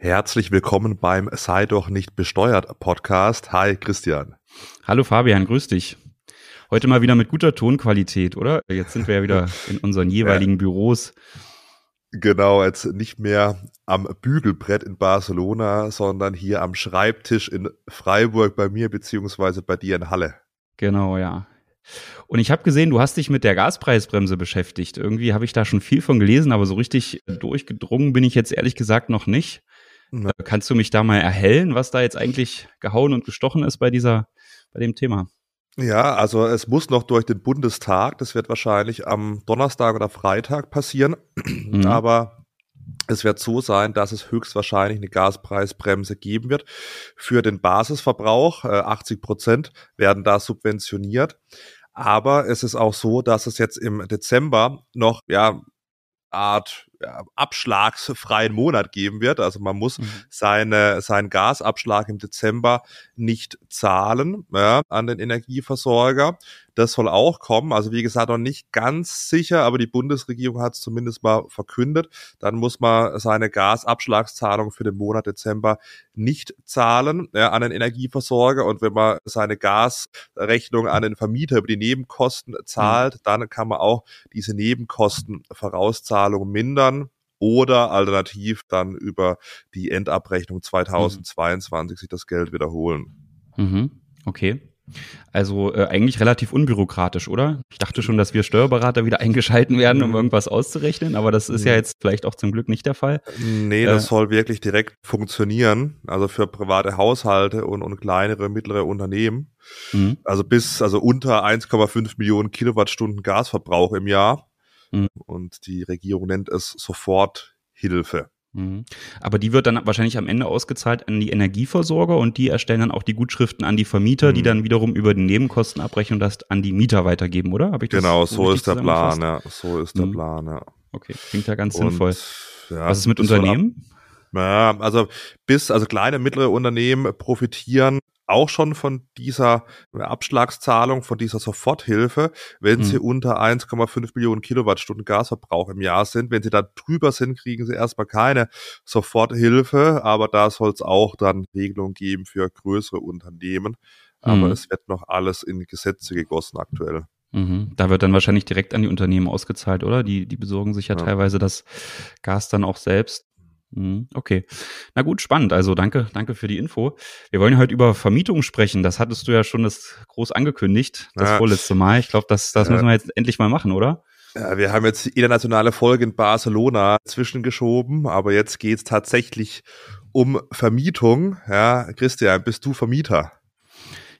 Herzlich willkommen beim Sei doch nicht besteuert Podcast. Hi Christian. Hallo Fabian, grüß dich. Heute mal wieder mit guter Tonqualität, oder? Jetzt sind wir ja wieder in unseren jeweiligen. Büros. Genau, jetzt nicht mehr am Bügelbrett in Barcelona, sondern hier am Schreibtisch in Freiburg bei mir beziehungsweise bei dir in Halle. Genau, ja. Und ich habe gesehen, du hast dich mit der Gaspreisbremse beschäftigt. Irgendwie habe ich da schon viel von gelesen, aber so richtig durchgedrungen bin ich jetzt ehrlich gesagt noch nicht. Ja. Äh, kannst du mich da mal erhellen, was da jetzt eigentlich gehauen und gestochen ist bei dieser, bei dem Thema? Ja, also es muss noch durch den Bundestag. Das wird wahrscheinlich am Donnerstag oder Freitag passieren. Mhm. Aber es wird so sein, dass es höchstwahrscheinlich eine Gaspreisbremse geben wird. Für den Basisverbrauch, 80 äh, Prozent werden da subventioniert. Aber es ist auch so, dass es jetzt im Dezember noch, ja, Art abschlagsfreien Monat geben wird. Also man muss mhm. seine, seinen Gasabschlag im Dezember nicht zahlen ja, an den Energieversorger. Das soll auch kommen. Also wie gesagt, noch nicht ganz sicher, aber die Bundesregierung hat es zumindest mal verkündet. Dann muss man seine Gasabschlagszahlung für den Monat Dezember nicht zahlen ja, an den Energieversorger. Und wenn man seine Gasrechnung an den Vermieter über die Nebenkosten zahlt, mhm. dann kann man auch diese Nebenkostenvorauszahlung mindern oder alternativ dann über die Endabrechnung 2022 mhm. sich das Geld wiederholen. Mhm. Okay. Also äh, eigentlich relativ unbürokratisch, oder? Ich dachte schon, dass wir Steuerberater wieder eingeschalten werden, um irgendwas auszurechnen, aber das ist ja jetzt vielleicht auch zum Glück nicht der Fall. Nee, das äh, soll wirklich direkt funktionieren, also für private Haushalte und, und kleinere, mittlere Unternehmen. Mhm. Also bis, also unter 1,5 Millionen Kilowattstunden Gasverbrauch im Jahr. Mhm. Und die Regierung nennt es Soforthilfe. Mhm. Aber die wird dann wahrscheinlich am Ende ausgezahlt an die Energieversorger und die erstellen dann auch die Gutschriften an die Vermieter, mhm. die dann wiederum über die Nebenkostenabrechnung das an die Mieter weitergeben, oder? Hab ich das genau, so ist der Plan, ja. So ist der mhm. Plan, ja. Okay, klingt ja ganz und, sinnvoll. Ja, Was ist mit Unternehmen? Ja, also bis, also kleine, mittlere Unternehmen profitieren auch schon von dieser Abschlagszahlung, von dieser Soforthilfe, wenn mhm. sie unter 1,5 Millionen Kilowattstunden Gasverbrauch im Jahr sind. Wenn sie da drüber sind, kriegen sie erstmal keine Soforthilfe, aber da soll es auch dann Regelungen geben für größere Unternehmen. Aber mhm. es wird noch alles in Gesetze gegossen aktuell. Mhm. Da wird dann wahrscheinlich direkt an die Unternehmen ausgezahlt, oder? Die, die besorgen sich ja, ja, teilweise das Gas dann auch selbst. Mhm, okay. Na gut, spannend. Also danke, danke für die Info. Wir wollen heute über Vermietung sprechen. Das hattest du ja schon das groß angekündigt, das ja. vorletzte Mal. Ich glaube, das, das ja. müssen wir jetzt endlich mal machen, oder? Ja, wir haben jetzt internationale Folge in Barcelona zwischengeschoben, aber jetzt geht's tatsächlich um Vermietung. Ja, Christian, bist du Vermieter?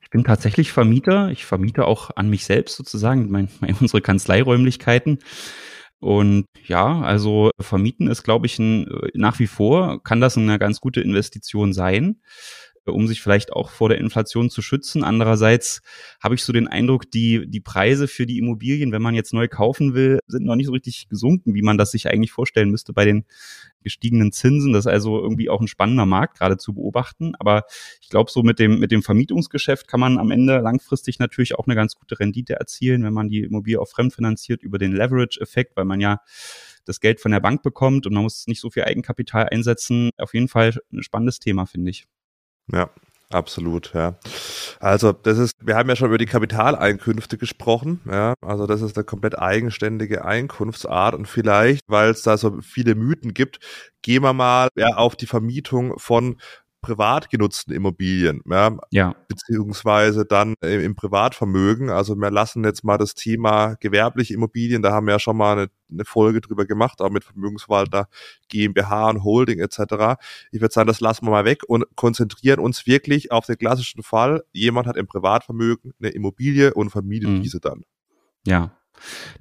Ich bin tatsächlich Vermieter. Ich vermiete auch an mich selbst sozusagen, mein, mein, unsere Kanzleiräumlichkeiten. Und ja, also vermieten ist, glaube ich, ein, nach wie vor kann das eine ganz gute Investition sein um sich vielleicht auch vor der Inflation zu schützen. Andererseits habe ich so den Eindruck, die, die Preise für die Immobilien, wenn man jetzt neu kaufen will, sind noch nicht so richtig gesunken, wie man das sich eigentlich vorstellen müsste bei den gestiegenen Zinsen. Das ist also irgendwie auch ein spannender Markt gerade zu beobachten. Aber ich glaube, so mit dem, mit dem Vermietungsgeschäft kann man am Ende langfristig natürlich auch eine ganz gute Rendite erzielen, wenn man die Immobilie auch fremdfinanziert über den Leverage-Effekt, weil man ja das Geld von der Bank bekommt und man muss nicht so viel Eigenkapital einsetzen. Auf jeden Fall ein spannendes Thema, finde ich. Ja, absolut, ja. Also das ist, wir haben ja schon über die Kapitaleinkünfte gesprochen, ja. Also das ist eine komplett eigenständige Einkunftsart und vielleicht, weil es da so viele Mythen gibt, gehen wir mal ja, auf die Vermietung von privat genutzten Immobilien, ja, ja. beziehungsweise dann im Privatvermögen. Also wir lassen jetzt mal das Thema gewerbliche Immobilien, da haben wir ja schon mal eine, eine Folge drüber gemacht, auch mit Vermögensverwalter, GmbH und Holding etc. Ich würde sagen, das lassen wir mal weg und konzentrieren uns wirklich auf den klassischen Fall. Jemand hat im Privatvermögen eine Immobilie und vermietet mhm. diese dann. Ja,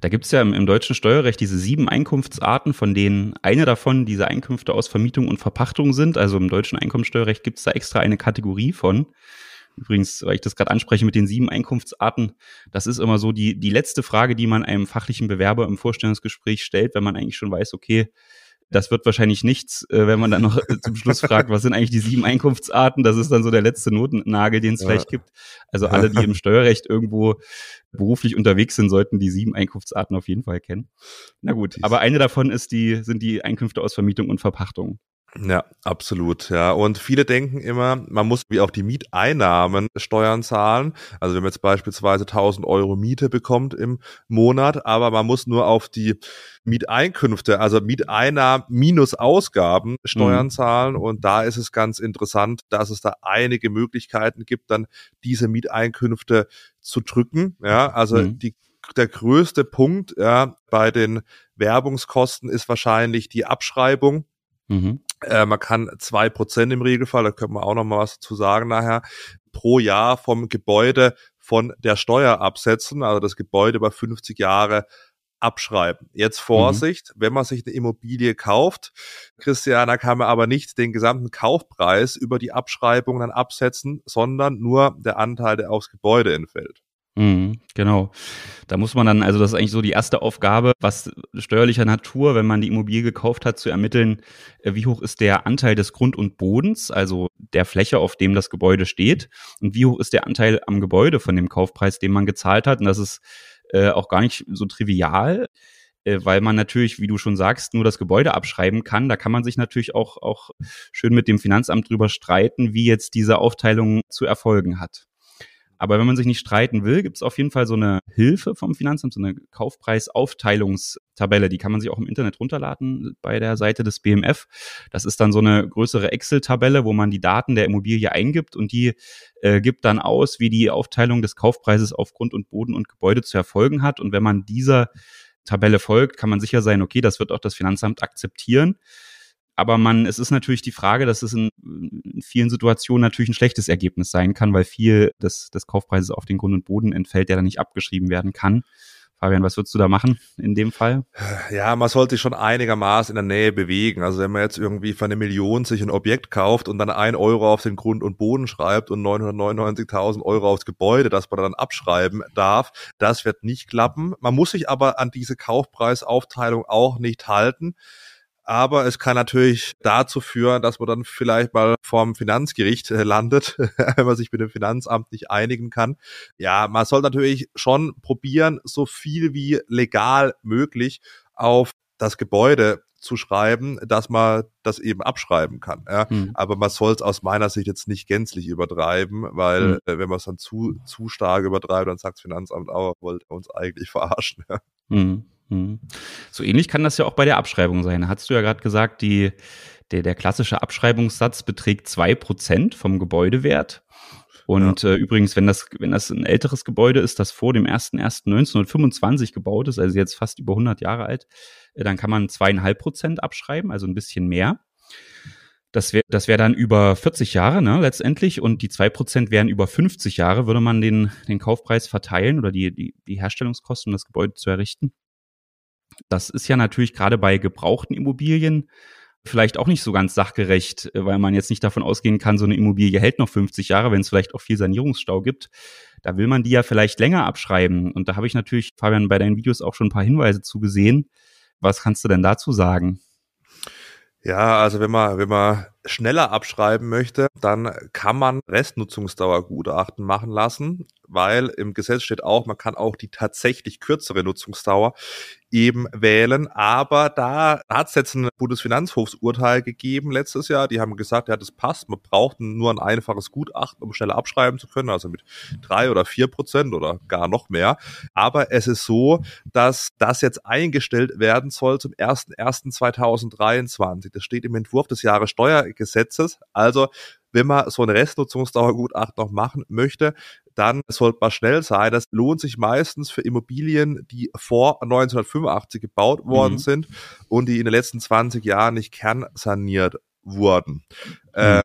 da gibt es ja im, im, deutschen Steuerrecht diese sieben Einkunftsarten, von denen eine davon diese Einkünfte aus Vermietung und Verpachtung sind. Also im deutschen Einkommensteuerrecht gibt es da extra eine Kategorie von. Übrigens, weil ich das gerade anspreche mit den sieben Einkunftsarten, das ist immer so die, die letzte Frage, die man einem fachlichen Bewerber im Vorstellungsgespräch stellt, wenn man eigentlich schon weiß, okay, das wird wahrscheinlich nichts, äh, wenn man dann noch äh, zum Schluss fragt, was sind eigentlich die sieben Einkunftsarten? Das ist dann so der letzte Notennagel, den es ja. vielleicht gibt. Also alle, die im Steuerrecht irgendwo beruflich unterwegs sind, sollten die sieben Einkunftsarten auf jeden Fall kennen. Na gut, aber eine davon ist die, sind die Einkünfte aus Vermietung und Verpachtung. Ja, absolut. Ja, und viele denken immer, man muss wie auch die Mieteinnahmen Steuern zahlen. Also wenn man jetzt beispielsweise 1000 Euro Miete bekommt im Monat, aber man muss nur auf die Mieteinkünfte, also Mieteinnahmen minus Ausgaben Steuern mhm. zahlen. Und da ist es ganz interessant, dass es da einige Möglichkeiten gibt, dann diese Mieteinkünfte zu drücken. Ja, also mhm. die der größte Punkt ja, bei den Werbungskosten ist wahrscheinlich die Abschreibung. Mhm. Äh, man kann zwei Prozent im Regelfall, da können wir auch noch mal was dazu sagen nachher, pro Jahr vom Gebäude von der Steuer absetzen, also das Gebäude über 50 Jahre abschreiben. Jetzt Vorsicht, mhm. wenn man sich eine Immobilie kauft, Christiana kann man aber nicht den gesamten Kaufpreis über die Abschreibung dann absetzen, sondern nur der Anteil, der aufs Gebäude entfällt. Mhm, genau. Da muss man dann, also das ist eigentlich so die erste Aufgabe, was steuerlicher Natur, wenn man die Immobilie gekauft hat, zu ermitteln, äh, wie hoch ist der Anteil des Grund und Bodens, also der Fläche, auf dem das Gebäude steht, und wie hoch ist der Anteil am Gebäude von dem Kaufpreis, den man gezahlt hat. Und das ist äh, auch gar nicht so trivial äh, weil man natürlich, wie du schon sagst, nur das Gebäude abschreiben kann. Da kann man sich natürlich auch, auch schön mit dem Finanzamt drüber streiten, wie jetzt diese Aufteilung zu erfolgen hat. Aber wenn man sich nicht streiten will, gibt es auf jeden Fall so eine Hilfe vom Finanzamt, so eine Kaufpreisaufteilungstabelle. Die kann man sich auch im Internet runterladen bei der Seite des BMF. Das ist dann so eine größere Excel-Tabelle, wo man die Daten der Immobilie eingibt und die äh, gibt dann aus, wie die Aufteilung des Kaufpreises auf Grund und Boden und Gebäude zu erfolgen hat. Und wenn man dieser Tabelle folgt, kann man sicher sein, okay, das wird auch das Finanzamt akzeptieren. Aber man, es ist natürlich die Frage, dass es in, in, vielen Situationen natürlich ein schlechtes Ergebnis sein kann, weil viel des, des Kaufpreises auf den Grund und Boden entfällt, der dann nicht abgeschrieben werden kann. Fabian, was würdest du da machen in dem Fall? Ja, man sollte sich schon einigermaßen in der Nähe bewegen. Also wenn man jetzt irgendwie für eine Million sich ein Objekt kauft und dann ein Euro auf den Grund und Boden schreibt und 999.000 Euro aufs Gebäude, das man dann abschreiben darf, das wird nicht klappen. Man muss sich aber an diese Kaufpreisaufteilung auch nicht halten. Aber es kann natürlich dazu führen, dass man dann vielleicht mal vorm Finanzgericht äh, landet, wenn man sich mit dem Finanzamt nicht einigen kann. Ja, man soll natürlich schon probieren, so viel wie legal möglich auf das Gebäude zu schreiben, dass man das eben abschreiben kann. Ja. Mhm. Aber man soll es aus meiner Sicht jetzt nicht gänzlich übertreiben, weil mhm. äh, wenn man es dann zu, zu stark übertreibt, dann sagt das Finanzamt auch, wollt ihr uns eigentlich verarschen. Ja. Mhm. Mhm. So ähnlich kann das ja auch bei der Abschreibung sein. Hast du ja gerade gesagt, die, der, der klassische Abschreibungssatz beträgt zwei Prozent vom Gebäudewert. Und ja. äh, übrigens, wenn das, wenn das ein älteres Gebäude ist, das vor dem 01.01.1925 gebaut ist, also jetzt fast über 100 Jahre alt, äh, dann kann man zweieinhalb Prozent abschreiben, also ein bisschen mehr. Das wäre das wär dann über 40 Jahre ne, letztendlich und die zwei Prozent wären über 50 Jahre, würde man den, den Kaufpreis verteilen oder die, die, die Herstellungskosten, um das Gebäude zu errichten. Das ist ja natürlich gerade bei gebrauchten Immobilien vielleicht auch nicht so ganz sachgerecht, äh, weil man jetzt nicht davon ausgehen kann, so eine Immobilie hält noch 50 Jahre, wenn es vielleicht auch viel Sanierungsstau gibt. Da will man die ja vielleicht länger abschreiben. Und da habe ich natürlich, Fabian, bei deinen Videos auch schon ein paar Hinweise zugesehen. Was kannst du denn dazu sagen? Ja, also wenn man, wenn man schneller abschreiben möchte, dann kann man Restnutzungsdauergutachten machen lassen, weil im Gesetz steht auch, man kann auch die tatsächlich kürzere Nutzungsdauer eben wählen. Aber da hat es jetzt ein Bundesfinanzhofsurteil gegeben letztes Jahr. Die haben gesagt, ja, das passt. Man braucht nur ein einfaches Gutachten, um schneller abschreiben zu können, also mit drei oder vier Prozent oder gar noch mehr. Aber es ist so, dass das jetzt eingestellt werden soll zum 01.01.2023. Das steht im Entwurf des Jahressteuergesetzes. Also wenn man so ein Restnutzungsdauergutachten noch machen möchte, dann sollte man schnell sein. Das lohnt sich meistens für Immobilien, die vor 1985 gebaut worden mhm. sind und die in den letzten 20 Jahren nicht kernsaniert wurden. Mhm. Äh,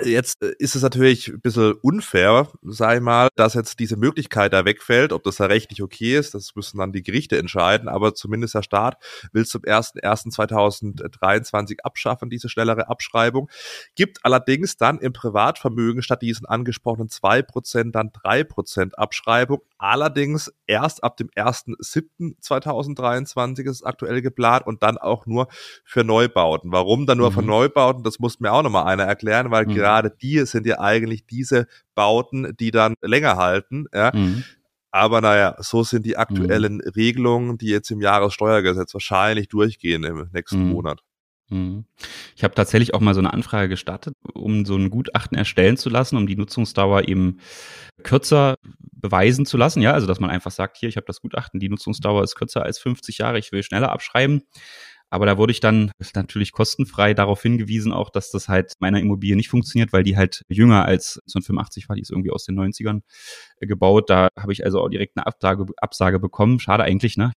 Jetzt äh, ist es natürlich ein bisschen unfair, ich mal, dass jetzt diese Möglichkeit da wegfällt. Ob das da rechtlich okay ist, das müssen dann die Gerichte entscheiden. Aber zumindest der Staat will zum 01.01.2023 abschaffen, diese schnellere Abschreibung. Gibt allerdings dann im Privatvermögen statt diesen angesprochenen zwei Prozent dann drei Prozent Abschreibung. Allerdings erst ab dem 1.07.2023 ist es aktuell geplant und dann auch nur für Neubauten. Warum dann nur mhm. für Neubauten? Das muss mir auch nochmal einer erklären, weil mhm gerade die sind ja eigentlich diese Bauten, die dann länger halten. Ja. Mhm. Aber naja, so sind die aktuellen mhm. Regelungen, die jetzt im Jahressteuergesetz wahrscheinlich durchgehen im nächsten mhm. Monat. Mhm. Ich habe tatsächlich auch mal so eine Anfrage gestartet, um so ein Gutachten erstellen zu lassen, um die Nutzungsdauer eben kürzer beweisen zu lassen. Ja, also dass man einfach sagt, hier, ich habe das Gutachten, die Nutzungsdauer ist kürzer als 50 Jahre, ich will schneller abschreiben. Aber da wurde ich dann natürlich kostenfrei darauf hingewiesen, auch dass das halt meiner Immobilie nicht funktioniert, weil die halt jünger als 1985 war, die ist irgendwie aus den 90ern äh, gebaut. Da habe ich also auch direkt eine Absage, Absage bekommen. Schade eigentlich, ne?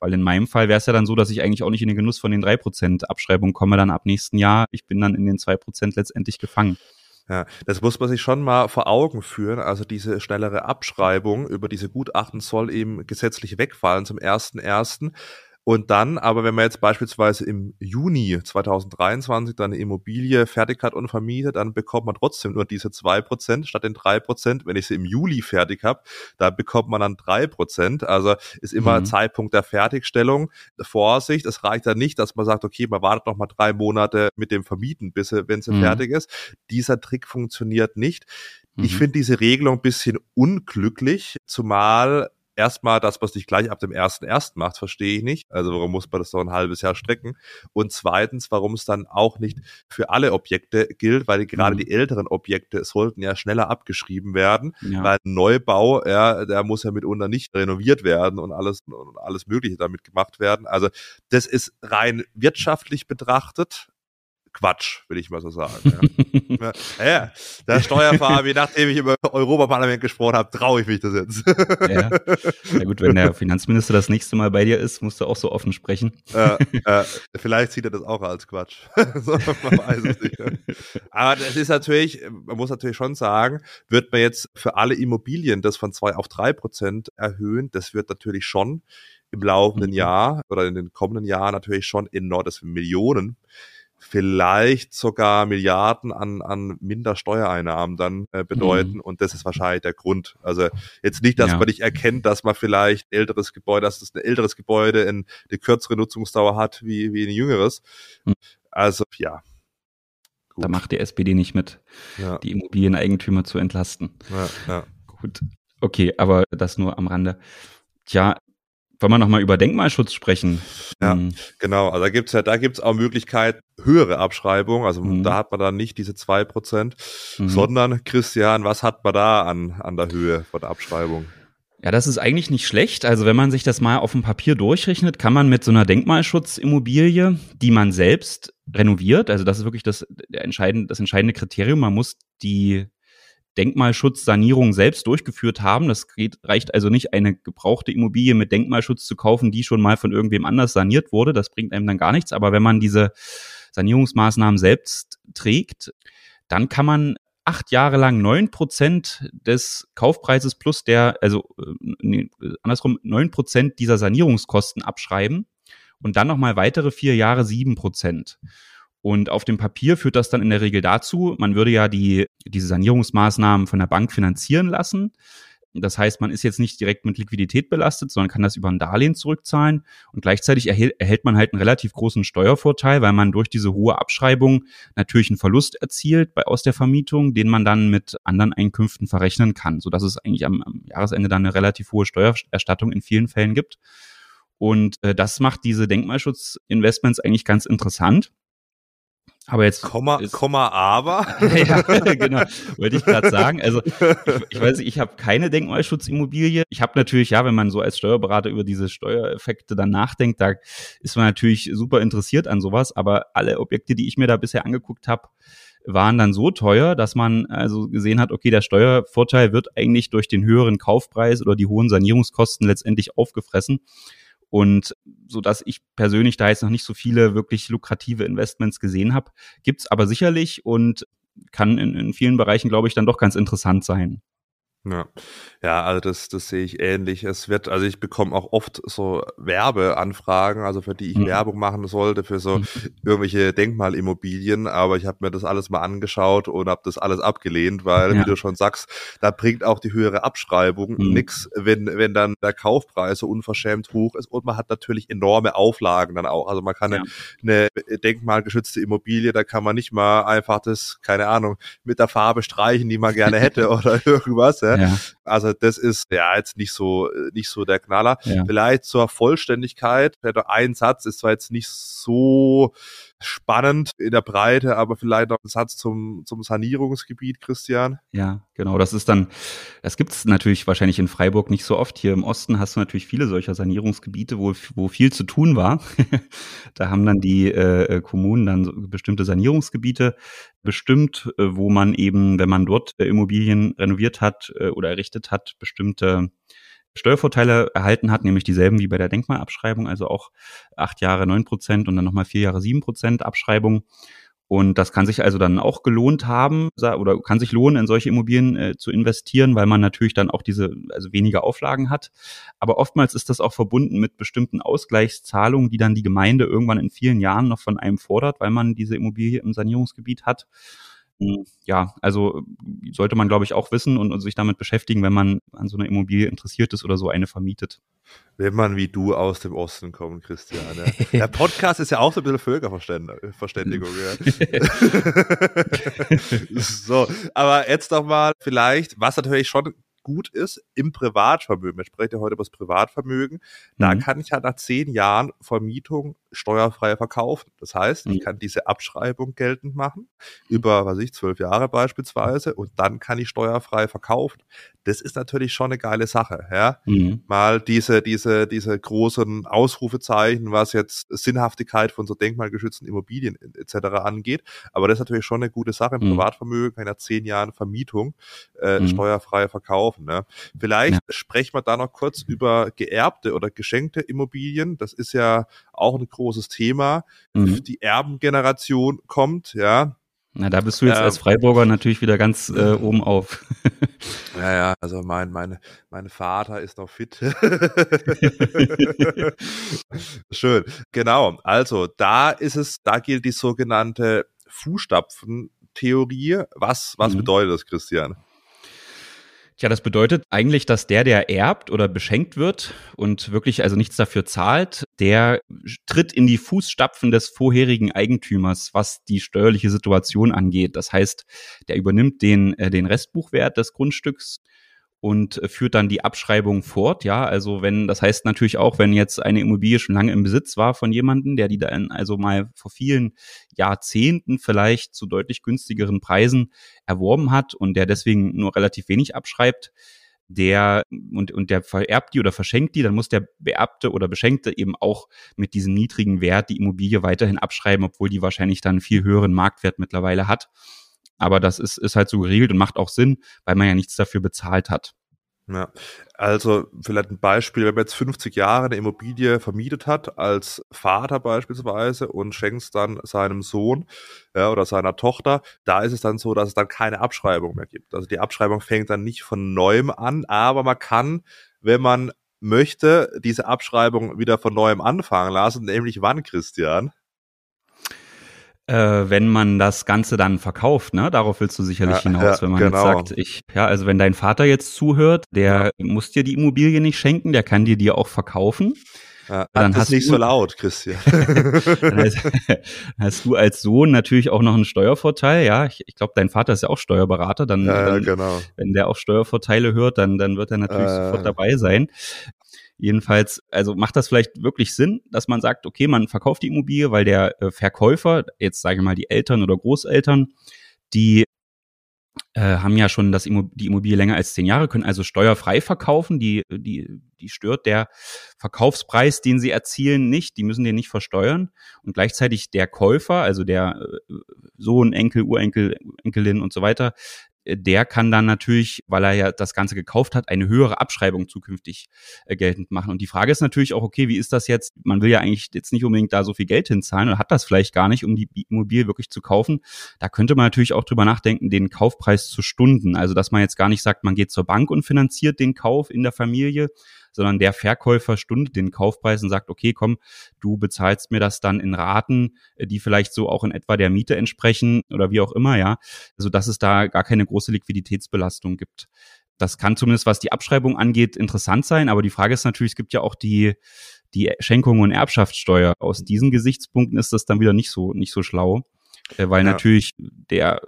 Weil in meinem Fall wäre es ja dann so, dass ich eigentlich auch nicht in den Genuss von den drei Prozent Abschreibung komme dann ab nächsten Jahr. Ich bin dann in den zwei Prozent letztendlich gefangen. Ja, das muss man sich schon mal vor Augen führen. Also diese schnellere Abschreibung über diese Gutachten soll eben gesetzlich wegfallen zum ersten ersten. Und dann, aber wenn man jetzt beispielsweise im Juni 2023 dann eine Immobilie fertig hat und vermietet, dann bekommt man trotzdem nur diese zwei Prozent statt den drei Prozent. Wenn ich sie im Juli fertig habe, da bekommt man dann drei Prozent. Also ist immer mhm. Zeitpunkt der Fertigstellung. Vorsicht, es reicht dann nicht, dass man sagt, okay, man wartet noch mal drei Monate mit dem Vermieten, bis wenn sie mhm. fertig ist. Dieser Trick funktioniert nicht. Ich mhm. finde diese Regelung ein bisschen unglücklich, zumal erstmal, dass man es nicht gleich ab dem ersten ersten macht, verstehe ich nicht. Also warum muss man das so ein halbes Jahr strecken? Und zweitens, warum es dann auch nicht für alle Objekte gilt, weil gerade mhm. die älteren Objekte sollten ja schneller abgeschrieben werden, ja. weil Neubau, ja, der muss ja mitunter nicht renoviert werden und alles und alles Mögliche damit gemacht werden. Also das ist rein wirtschaftlich betrachtet Quatsch, will ich mal so sagen. Ja, ja der Steuerfabi, nachdem ich im Europaparlament gesprochen habe, traue ich mich das jetzt. ja. ja gut, wenn der Finanzminister das nächste Mal bei dir ist, musst du auch so offen sprechen. Äh, äh, vielleicht sieht er das auch als Quatsch. man weiß es nicht. Aber das ist natürlich, man muss natürlich schon sagen, wird man jetzt für alle Immobilien das von zwei auf drei Prozent erhöhen, das wird natürlich schon im laufenden mhm. Jahr oder in den kommenden Jahren natürlich schon enorm, das sind Millionen vielleicht sogar Milliarden an, an minder Steuereinnahmen dann äh, bedeuten. Mhm. Und das ist wahrscheinlich der Grund. Also jetzt nicht, dass ja. man nicht erkennt, dass man vielleicht älteres Gebäude, dass das ein älteres Gebäude in eine kürzere Nutzungsdauer hat wie, wie ein jüngeres. Mhm. Also ja. Gut. Da macht die SPD nicht mit, ja. die Immobilieneigentümer zu entlasten. Ja, ja. Gut. Okay, aber das nur am Rande. Tja, wollen wir nochmal über Denkmalschutz sprechen? Ja, hm. genau. Also da gibt's ja, da gibt's auch Möglichkeit, höhere Abschreibung. Also mhm. da hat man dann nicht diese zwei Prozent, mhm. sondern Christian, was hat man da an, an der Höhe von der Abschreibung? Ja, das ist eigentlich nicht schlecht. Also wenn man sich das mal auf dem Papier durchrechnet, kann man mit so einer Denkmalschutzimmobilie, die man selbst renoviert, also das ist wirklich das, entscheidende, das entscheidende Kriterium, man muss die Denkmalschutzsanierung selbst durchgeführt haben. Das geht, reicht also nicht, eine gebrauchte Immobilie mit Denkmalschutz zu kaufen, die schon mal von irgendwem anders saniert wurde. Das bringt einem dann gar nichts. Aber wenn man diese Sanierungsmaßnahmen selbst trägt, dann kann man acht Jahre lang neun Prozent des Kaufpreises plus der, also äh, nee, andersrum neun Prozent dieser Sanierungskosten abschreiben und dann nochmal weitere vier Jahre sieben Prozent. Und auf dem Papier führt das dann in der Regel dazu, man würde ja die, diese Sanierungsmaßnahmen von der Bank finanzieren lassen. Das heißt, man ist jetzt nicht direkt mit Liquidität belastet, sondern kann das über ein Darlehen zurückzahlen. Und gleichzeitig erhält, man halt einen relativ großen Steuervorteil, weil man durch diese hohe Abschreibung natürlich einen Verlust erzielt bei, aus der Vermietung, den man dann mit anderen Einkünften verrechnen kann, sodass es eigentlich am, am Jahresende dann eine relativ hohe Steuererstattung in vielen Fällen gibt. Und äh, das macht diese Denkmalschutzinvestments eigentlich ganz interessant. Aber jetzt. Komma, ist, Komma, aber. ja, genau. Wollte ich gerade sagen. Also, ich, ich weiß nicht, ich habe keine Denkmalschutzimmobilie. Ich habe natürlich, ja, wenn man so als Steuerberater über diese Steuereffekte dann nachdenkt, da ist man natürlich super interessiert an sowas. Aber alle Objekte, die ich mir da bisher angeguckt habe, waren dann so teuer, dass man also gesehen hat, okay, der Steuervorteil wird eigentlich durch den höheren Kaufpreis oder die hohen Sanierungskosten letztendlich aufgefressen. Und so dass ich persönlich da jetzt noch nicht so viele wirklich lukrative Investments gesehen habe, gibt's aber sicherlich und kann in, in vielen Bereichen, glaube ich, dann doch ganz interessant sein. Ja, ja also das, das sehe ich ähnlich. Es wird, also ich bekomme auch oft so Werbeanfragen, also für die ich mhm. Werbung machen sollte, für so mhm. irgendwelche Denkmalimmobilien, aber ich habe mir das alles mal angeschaut und habe das alles abgelehnt, weil, ja. wie du schon sagst, da bringt auch die höhere Abschreibung mhm. nix, wenn, wenn dann der Kaufpreis so unverschämt hoch ist und man hat natürlich enorme Auflagen dann auch. Also man kann ja. eine, eine denkmalgeschützte Immobilie, da kann man nicht mal einfach das, keine Ahnung, mit der Farbe streichen, die man gerne hätte oder irgendwas. Ja. Ja. Also das ist ja jetzt nicht so nicht so der Knaller. Ja. Vielleicht zur Vollständigkeit, vielleicht ein Satz ist zwar jetzt nicht so spannend in der Breite, aber vielleicht noch ein Satz zum, zum Sanierungsgebiet, Christian. Ja, genau. Das ist dann, das gibt's natürlich wahrscheinlich in Freiburg nicht so oft. Hier im Osten hast du natürlich viele solcher Sanierungsgebiete, wo, wo viel zu tun war. da haben dann die äh, Kommunen dann so bestimmte Sanierungsgebiete bestimmt, äh, wo man eben, wenn man dort äh, Immobilien renoviert hat äh, oder errichtet hat, bestimmte Steuervorteile erhalten hat, nämlich dieselben wie bei der Denkmalabschreibung, also auch acht Jahre neun Prozent und dann nochmal vier Jahre sieben Prozent Abschreibung. Und das kann sich also dann auch gelohnt haben oder kann sich lohnen, in solche Immobilien äh, zu investieren, weil man natürlich dann auch diese, also weniger Auflagen hat. Aber oftmals ist das auch verbunden mit bestimmten Ausgleichszahlungen, die dann die Gemeinde irgendwann in vielen Jahren noch von einem fordert, weil man diese Immobilie im Sanierungsgebiet hat. Hm, ja, also sollte man, glaube ich, auch wissen und, und, sich damit beschäftigen, wenn man an so einer Immobilie interessiert ist oder so eine vermietet. Wenn man wie du aus dem Osten kommt, Christian. Ja. Der Podcast ist ja auch so ein bisschen Völkerverständigung. Ja. so, aber jetzt doch mal vielleicht, was natürlich schon gut ist im Privatvermögen. Wir sprechen ja heute über das Privatvermögen. Da mhm. kann ich ja nach zehn Jahren Vermietung steuerfrei verkaufen. Das heißt, ich mhm. kann diese Abschreibung geltend machen, über, was ich, zwölf Jahre beispielsweise, und dann kann ich steuerfrei verkaufen. Das ist natürlich schon eine geile Sache, ja. Mhm. Mal diese, diese, diese großen Ausrufezeichen, was jetzt Sinnhaftigkeit von so denkmalgeschützten Immobilien etc. angeht. Aber das ist natürlich schon eine gute Sache. Im mhm. Privatvermögen kann ich nach zehn Jahren Vermietung äh, mhm. steuerfrei verkaufen. Ne? Vielleicht ja. sprechen wir da noch kurz über geerbte oder geschenkte Immobilien. Das ist ja auch ein großes Thema. Mhm. Die Erbengeneration kommt, ja. Na, da bist du jetzt ähm, als Freiburger natürlich wieder ganz äh, oben auf. ja, ja, also mein, mein, mein Vater ist noch fit. Schön. Genau. Also da ist es, da gilt die sogenannte Fußstapfen-Theorie. Was, was mhm. bedeutet das, Christian? Tja, das bedeutet eigentlich, dass der, der erbt oder beschenkt wird und wirklich also nichts dafür zahlt, der tritt in die Fußstapfen des vorherigen Eigentümers, was die steuerliche Situation angeht. Das heißt, der übernimmt den, äh, den Restbuchwert des Grundstücks und äh, führt dann die Abschreibung fort. Ja, also wenn, das heißt natürlich auch, wenn jetzt eine Immobilie schon lange im Besitz war von jemandem, der die dann also mal vor vielen Jahrzehnten vielleicht zu deutlich günstigeren Preisen erworben hat und der deswegen nur relativ wenig abschreibt, der und, und der vererbt die oder verschenkt die, dann muss der Beerbte oder Beschenkte eben auch mit diesem niedrigen Wert die Immobilie weiterhin abschreiben, obwohl die wahrscheinlich dann einen viel höheren Marktwert mittlerweile hat. Aber das ist, ist halt so geregelt und macht auch Sinn, weil man ja nichts dafür bezahlt hat. Ja, also vielleicht ein Beispiel, wenn man jetzt 50 Jahre eine Immobilie vermietet hat, als Vater beispielsweise und schenkt es dann seinem Sohn ja, oder seiner Tochter, da ist es dann so, dass es dann keine Abschreibung mehr gibt. Also die Abschreibung fängt dann nicht von neuem an, aber man kann, wenn man möchte, diese Abschreibung wieder von neuem anfangen lassen, nämlich wann, Christian? Äh, wenn man das Ganze dann verkauft, ne? Darauf willst du sicherlich ja, hinaus, ja, wenn man genau. jetzt sagt, ich, ja, also wenn dein Vater jetzt zuhört, der ja. muss dir die Immobilie nicht schenken, der kann dir die auch verkaufen. Ja, dann hast nicht du, so laut, Christian. dann hast, hast, du als Sohn natürlich auch noch einen Steuervorteil. Ja, ich, ich glaube, dein Vater ist ja auch Steuerberater. Dann, ja, dann genau. wenn der auch Steuervorteile hört, dann, dann wird er natürlich äh, sofort dabei sein. Jedenfalls, also macht das vielleicht wirklich Sinn, dass man sagt, okay, man verkauft die Immobilie, weil der äh, Verkäufer, jetzt sage ich mal die Eltern oder Großeltern, die äh, haben ja schon das Immo die Immobilie länger als zehn Jahre, können also steuerfrei verkaufen. Die, die, die stört der Verkaufspreis, den sie erzielen, nicht. Die müssen den nicht versteuern. Und gleichzeitig der Käufer, also der äh, Sohn, Enkel, Urenkel, Enkelin und so weiter, der kann dann natürlich, weil er ja das Ganze gekauft hat, eine höhere Abschreibung zukünftig äh, geltend machen. Und die Frage ist natürlich auch, okay, wie ist das jetzt? Man will ja eigentlich jetzt nicht unbedingt da so viel Geld hinzahlen oder hat das vielleicht gar nicht, um die Immobilie wirklich zu kaufen. Da könnte man natürlich auch drüber nachdenken, den Kaufpreis zu Stunden. Also, dass man jetzt gar nicht sagt, man geht zur Bank und finanziert den Kauf in der Familie, sondern der Verkäufer stundet den Kaufpreis und sagt, okay, komm, du bezahlst mir das dann in Raten, äh, die vielleicht so auch in etwa der Miete entsprechen oder wie auch immer, ja. Also, dass es da gar keine große Liquiditätsbelastung gibt. Das kann zumindest, was die Abschreibung angeht, interessant sein, aber die Frage ist natürlich, es gibt ja auch die, die Schenkung und Erbschaftssteuer. Aus diesen Gesichtspunkten ist das dann wieder nicht so, nicht so schlau, äh, weil ja. natürlich der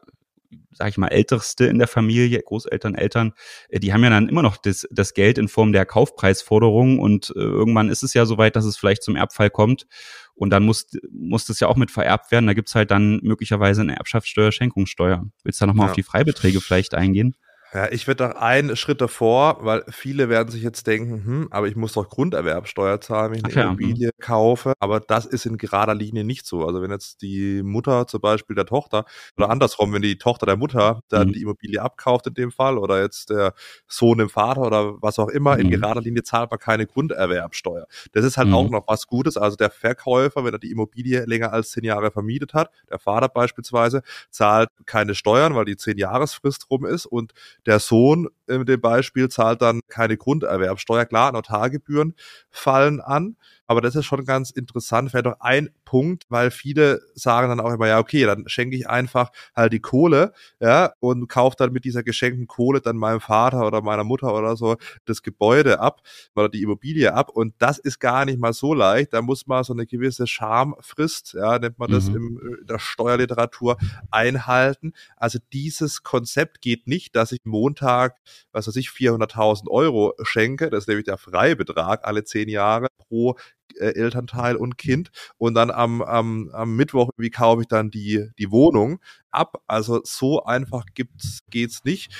sag ich mal, Älteste in der Familie, Großeltern, Eltern, äh, die haben ja dann immer noch das, das Geld in Form der Kaufpreisforderung und äh, irgendwann ist es ja soweit, dass es vielleicht zum Erbfall kommt und dann muss, muss das ja auch mit vererbt werden. Da gibt's halt dann möglicherweise eine Erbschaftssteuer, Schenkungssteuer. Willst du da nochmal ja. auf die Freibeträge vielleicht eingehen? Ja, ich würde da einen Schritt davor, weil viele werden sich jetzt denken, hm, aber ich muss doch Grunderwerbsteuer zahlen, wenn ich eine Ach, Immobilie ja. kaufe. Aber das ist in gerader Linie nicht so. Also wenn jetzt die Mutter zum Beispiel der Tochter oder andersrum, wenn die Tochter der Mutter dann mhm. die Immobilie abkauft in dem Fall oder jetzt der Sohn dem Vater oder was auch immer, mhm. in gerader Linie zahlt man keine Grunderwerbsteuer. Das ist halt mhm. auch noch was Gutes. Also der Verkäufer, wenn er die Immobilie länger als zehn Jahre vermietet hat, der Vater beispielsweise, zahlt keine Steuern, weil die zehn Jahresfrist rum ist und der Sohn in dem Beispiel zahlt dann keine Grunderwerbsteuer. Klar, Notargebühren fallen an, aber das ist schon ganz interessant. Vielleicht noch ein Punkt, weil viele sagen dann auch immer, ja, okay, dann schenke ich einfach halt die Kohle, ja, und kaufe dann mit dieser geschenkten Kohle dann meinem Vater oder meiner Mutter oder so das Gebäude ab oder die Immobilie ab. Und das ist gar nicht mal so leicht. Da muss man so eine gewisse Schamfrist, ja, nennt man das mhm. im, in der Steuerliteratur, einhalten. Also dieses Konzept geht nicht, dass ich Montag, was weiß ich, 400.000 Euro schenke. Das ist nämlich der Freibetrag alle zehn Jahre pro äh, Elternteil und Kind und dann am, am, am Mittwoch, wie kaufe ich dann die, die Wohnung ab? Also so einfach gibt's, geht's nicht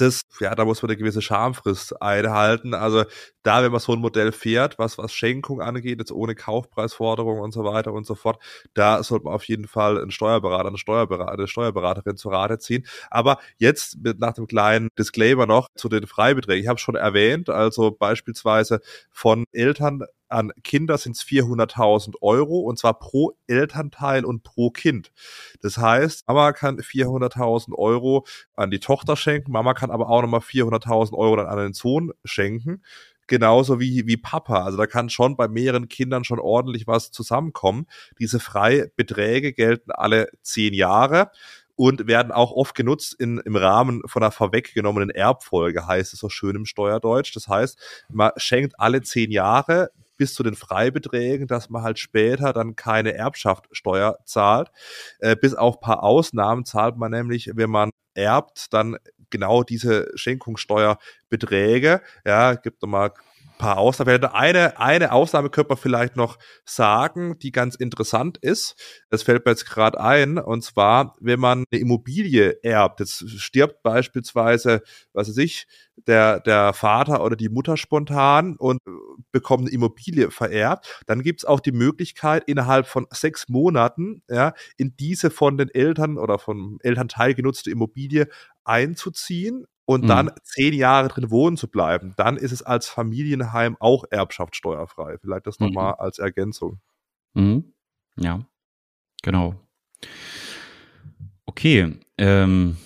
das, ja, da muss man eine gewisse Schamfrist einhalten. Also da, wenn man so ein Modell fährt, was, was Schenkung angeht, jetzt ohne Kaufpreisforderung und so weiter und so fort, da sollte man auf jeden Fall einen Steuerberater, eine, Steuerberater, eine Steuerberaterin zu Rate ziehen. Aber jetzt mit, nach dem kleinen Disclaimer noch zu den Freibeträgen. Ich habe schon erwähnt, also beispielsweise von Eltern an Kinder sind es 400.000 Euro und zwar pro Elternteil und pro Kind. Das heißt, Mama kann 400.000 Euro an die Tochter schenken, Mama kann aber auch nochmal 400.000 Euro dann an den Sohn schenken. Genauso wie, wie Papa. Also da kann schon bei mehreren Kindern schon ordentlich was zusammenkommen. Diese Freibeträge gelten alle zehn Jahre und werden auch oft genutzt in, im Rahmen von einer vorweggenommenen Erbfolge, heißt es so schön im Steuerdeutsch. Das heißt, man schenkt alle zehn Jahre bis zu den Freibeträgen, dass man halt später dann keine Erbschaftssteuer zahlt. Äh, bis auf paar Ausnahmen zahlt man nämlich, wenn man erbt, dann genau diese Schenkungssteuerbeträge. Ja, gibt nochmal paar Ausnahmen. Eine, eine Ausnahme könnte man vielleicht noch sagen, die ganz interessant ist. Das fällt mir jetzt gerade ein. Und zwar, wenn man eine Immobilie erbt, jetzt stirbt beispielsweise, was weiß ich, der, der Vater oder die Mutter spontan und bekommt eine Immobilie vererbt, dann gibt es auch die Möglichkeit, innerhalb von sechs Monaten ja, in diese von den Eltern oder vom Elternteil genutzte Immobilie einzuziehen und mhm. dann zehn Jahre drin wohnen zu bleiben, dann ist es als Familienheim auch erbschaftssteuerfrei. Vielleicht das nochmal mhm. als Ergänzung. Mhm. Ja, genau. Okay, ähm,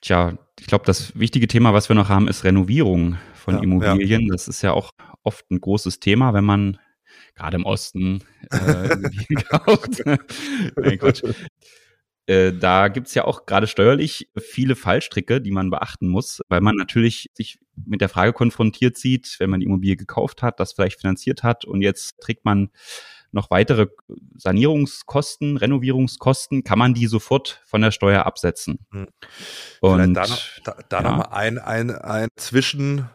tja, ich glaube, das wichtige Thema, was wir noch haben, ist Renovierung von ja, Immobilien. Ja. Das ist ja auch oft ein großes Thema, wenn man gerade im Osten äh, kauft. Nein, Quatsch. Äh, da gibt's ja auch gerade steuerlich viele Fallstricke, die man beachten muss, weil man natürlich sich mit der Frage konfrontiert sieht, wenn man die Immobilie gekauft hat, das vielleicht finanziert hat und jetzt trägt man noch weitere Sanierungskosten, Renovierungskosten, kann man die sofort von der Steuer absetzen. Hm. Und da noch, da, da ja. noch mal ein, ein, ein Zwischen,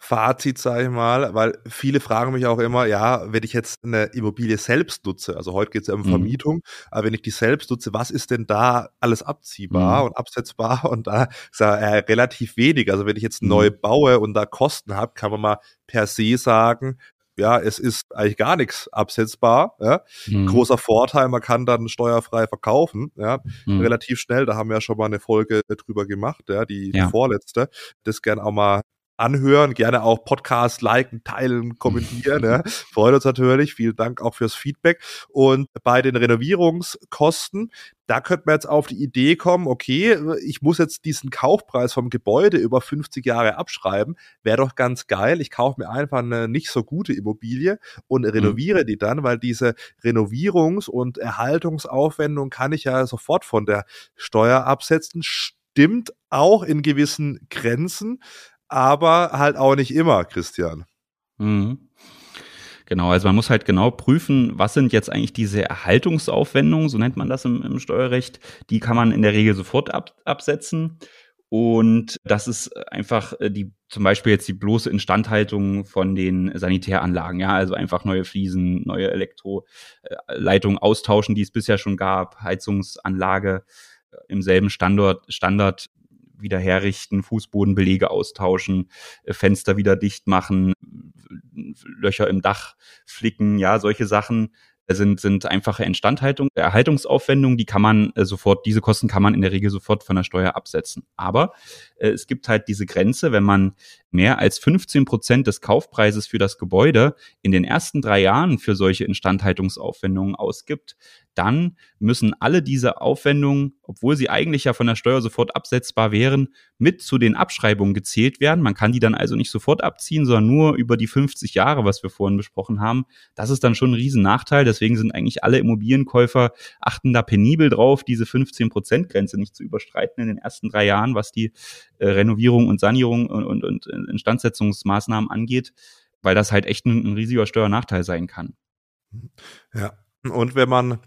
Fazit, sage ich mal, weil viele fragen mich auch immer, ja, wenn ich jetzt eine Immobilie selbst nutze, also heute geht es ja um mhm. Vermietung, aber wenn ich die selbst nutze, was ist denn da alles abziehbar mhm. und absetzbar? Und da ist ja äh, relativ wenig. Also wenn ich jetzt mhm. neu baue und da Kosten habe, kann man mal per se sagen, ja, es ist eigentlich gar nichts absetzbar. Ja. Mhm. Großer Vorteil, man kann dann steuerfrei verkaufen, ja, mhm. relativ schnell. Da haben wir ja schon mal eine Folge drüber gemacht, ja, die, ja. die vorletzte. Das gern auch mal anhören, gerne auch Podcast liken, teilen, kommentieren. ja. Freut uns natürlich. Vielen Dank auch fürs Feedback. Und bei den Renovierungskosten, da könnte man jetzt auf die Idee kommen, okay, ich muss jetzt diesen Kaufpreis vom Gebäude über 50 Jahre abschreiben. Wäre doch ganz geil. Ich kaufe mir einfach eine nicht so gute Immobilie und mhm. renoviere mhm. die dann, weil diese Renovierungs- und Erhaltungsaufwendung kann ich ja sofort von der Steuer absetzen. Stimmt auch in gewissen Grenzen aber halt auch nicht immer, Christian. Mhm. Genau, also man muss halt genau prüfen, was sind jetzt eigentlich diese Erhaltungsaufwendungen, so nennt man das im, im Steuerrecht. Die kann man in der Regel sofort ab, absetzen. Und das ist einfach äh, die, zum Beispiel jetzt die bloße Instandhaltung von den Sanitäranlagen, ja, also einfach neue Fliesen, neue Elektroleitungen austauschen, die es bisher schon gab, Heizungsanlage äh, im selben Standort, Standard wieder herrichten, Fußbodenbelege austauschen, äh, Fenster wieder dicht machen, Löcher im Dach flicken, ja, solche Sachen sind, sind einfache Instandhaltung, Erhaltungsaufwendungen, die kann man äh, sofort, diese Kosten kann man in der Regel sofort von der Steuer absetzen. Aber äh, es gibt halt diese Grenze, wenn man mehr als 15 Prozent des Kaufpreises für das Gebäude in den ersten drei Jahren für solche Instandhaltungsaufwendungen ausgibt, dann müssen alle diese Aufwendungen, obwohl sie eigentlich ja von der Steuer sofort absetzbar wären, mit zu den Abschreibungen gezählt werden. Man kann die dann also nicht sofort abziehen, sondern nur über die 50 Jahre, was wir vorhin besprochen haben. Das ist dann schon ein Riesennachteil. Deswegen sind eigentlich alle Immobilienkäufer achten da penibel drauf, diese 15-Prozent-Grenze nicht zu überstreiten in den ersten drei Jahren, was die äh, Renovierung und Sanierung und, und, und Instandsetzungsmaßnahmen angeht, weil das halt echt ein, ein riesiger Steuernachteil sein kann. Ja, und wenn man